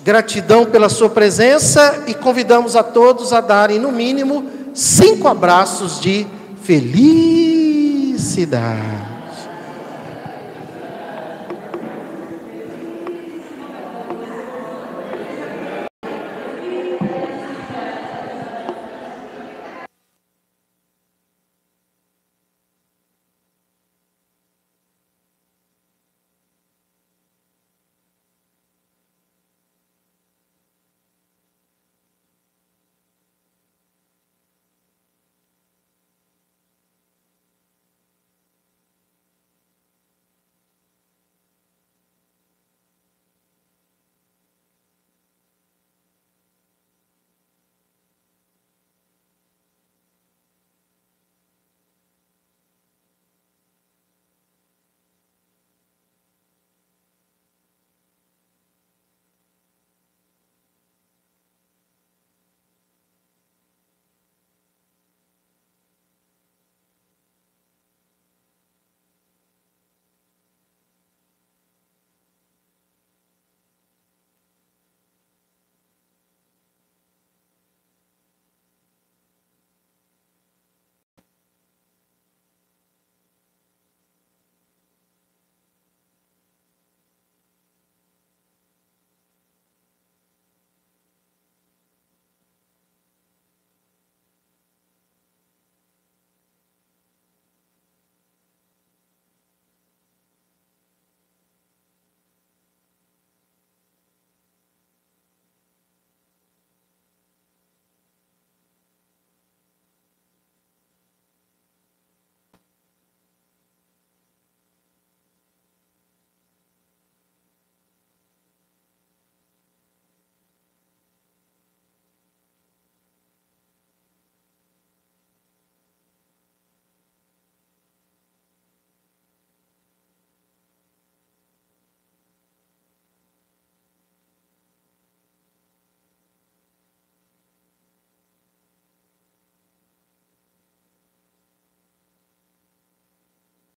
Speaker 1: Gratidão pela sua presença e convidamos a todos a darem, no mínimo, cinco abraços de felicidade.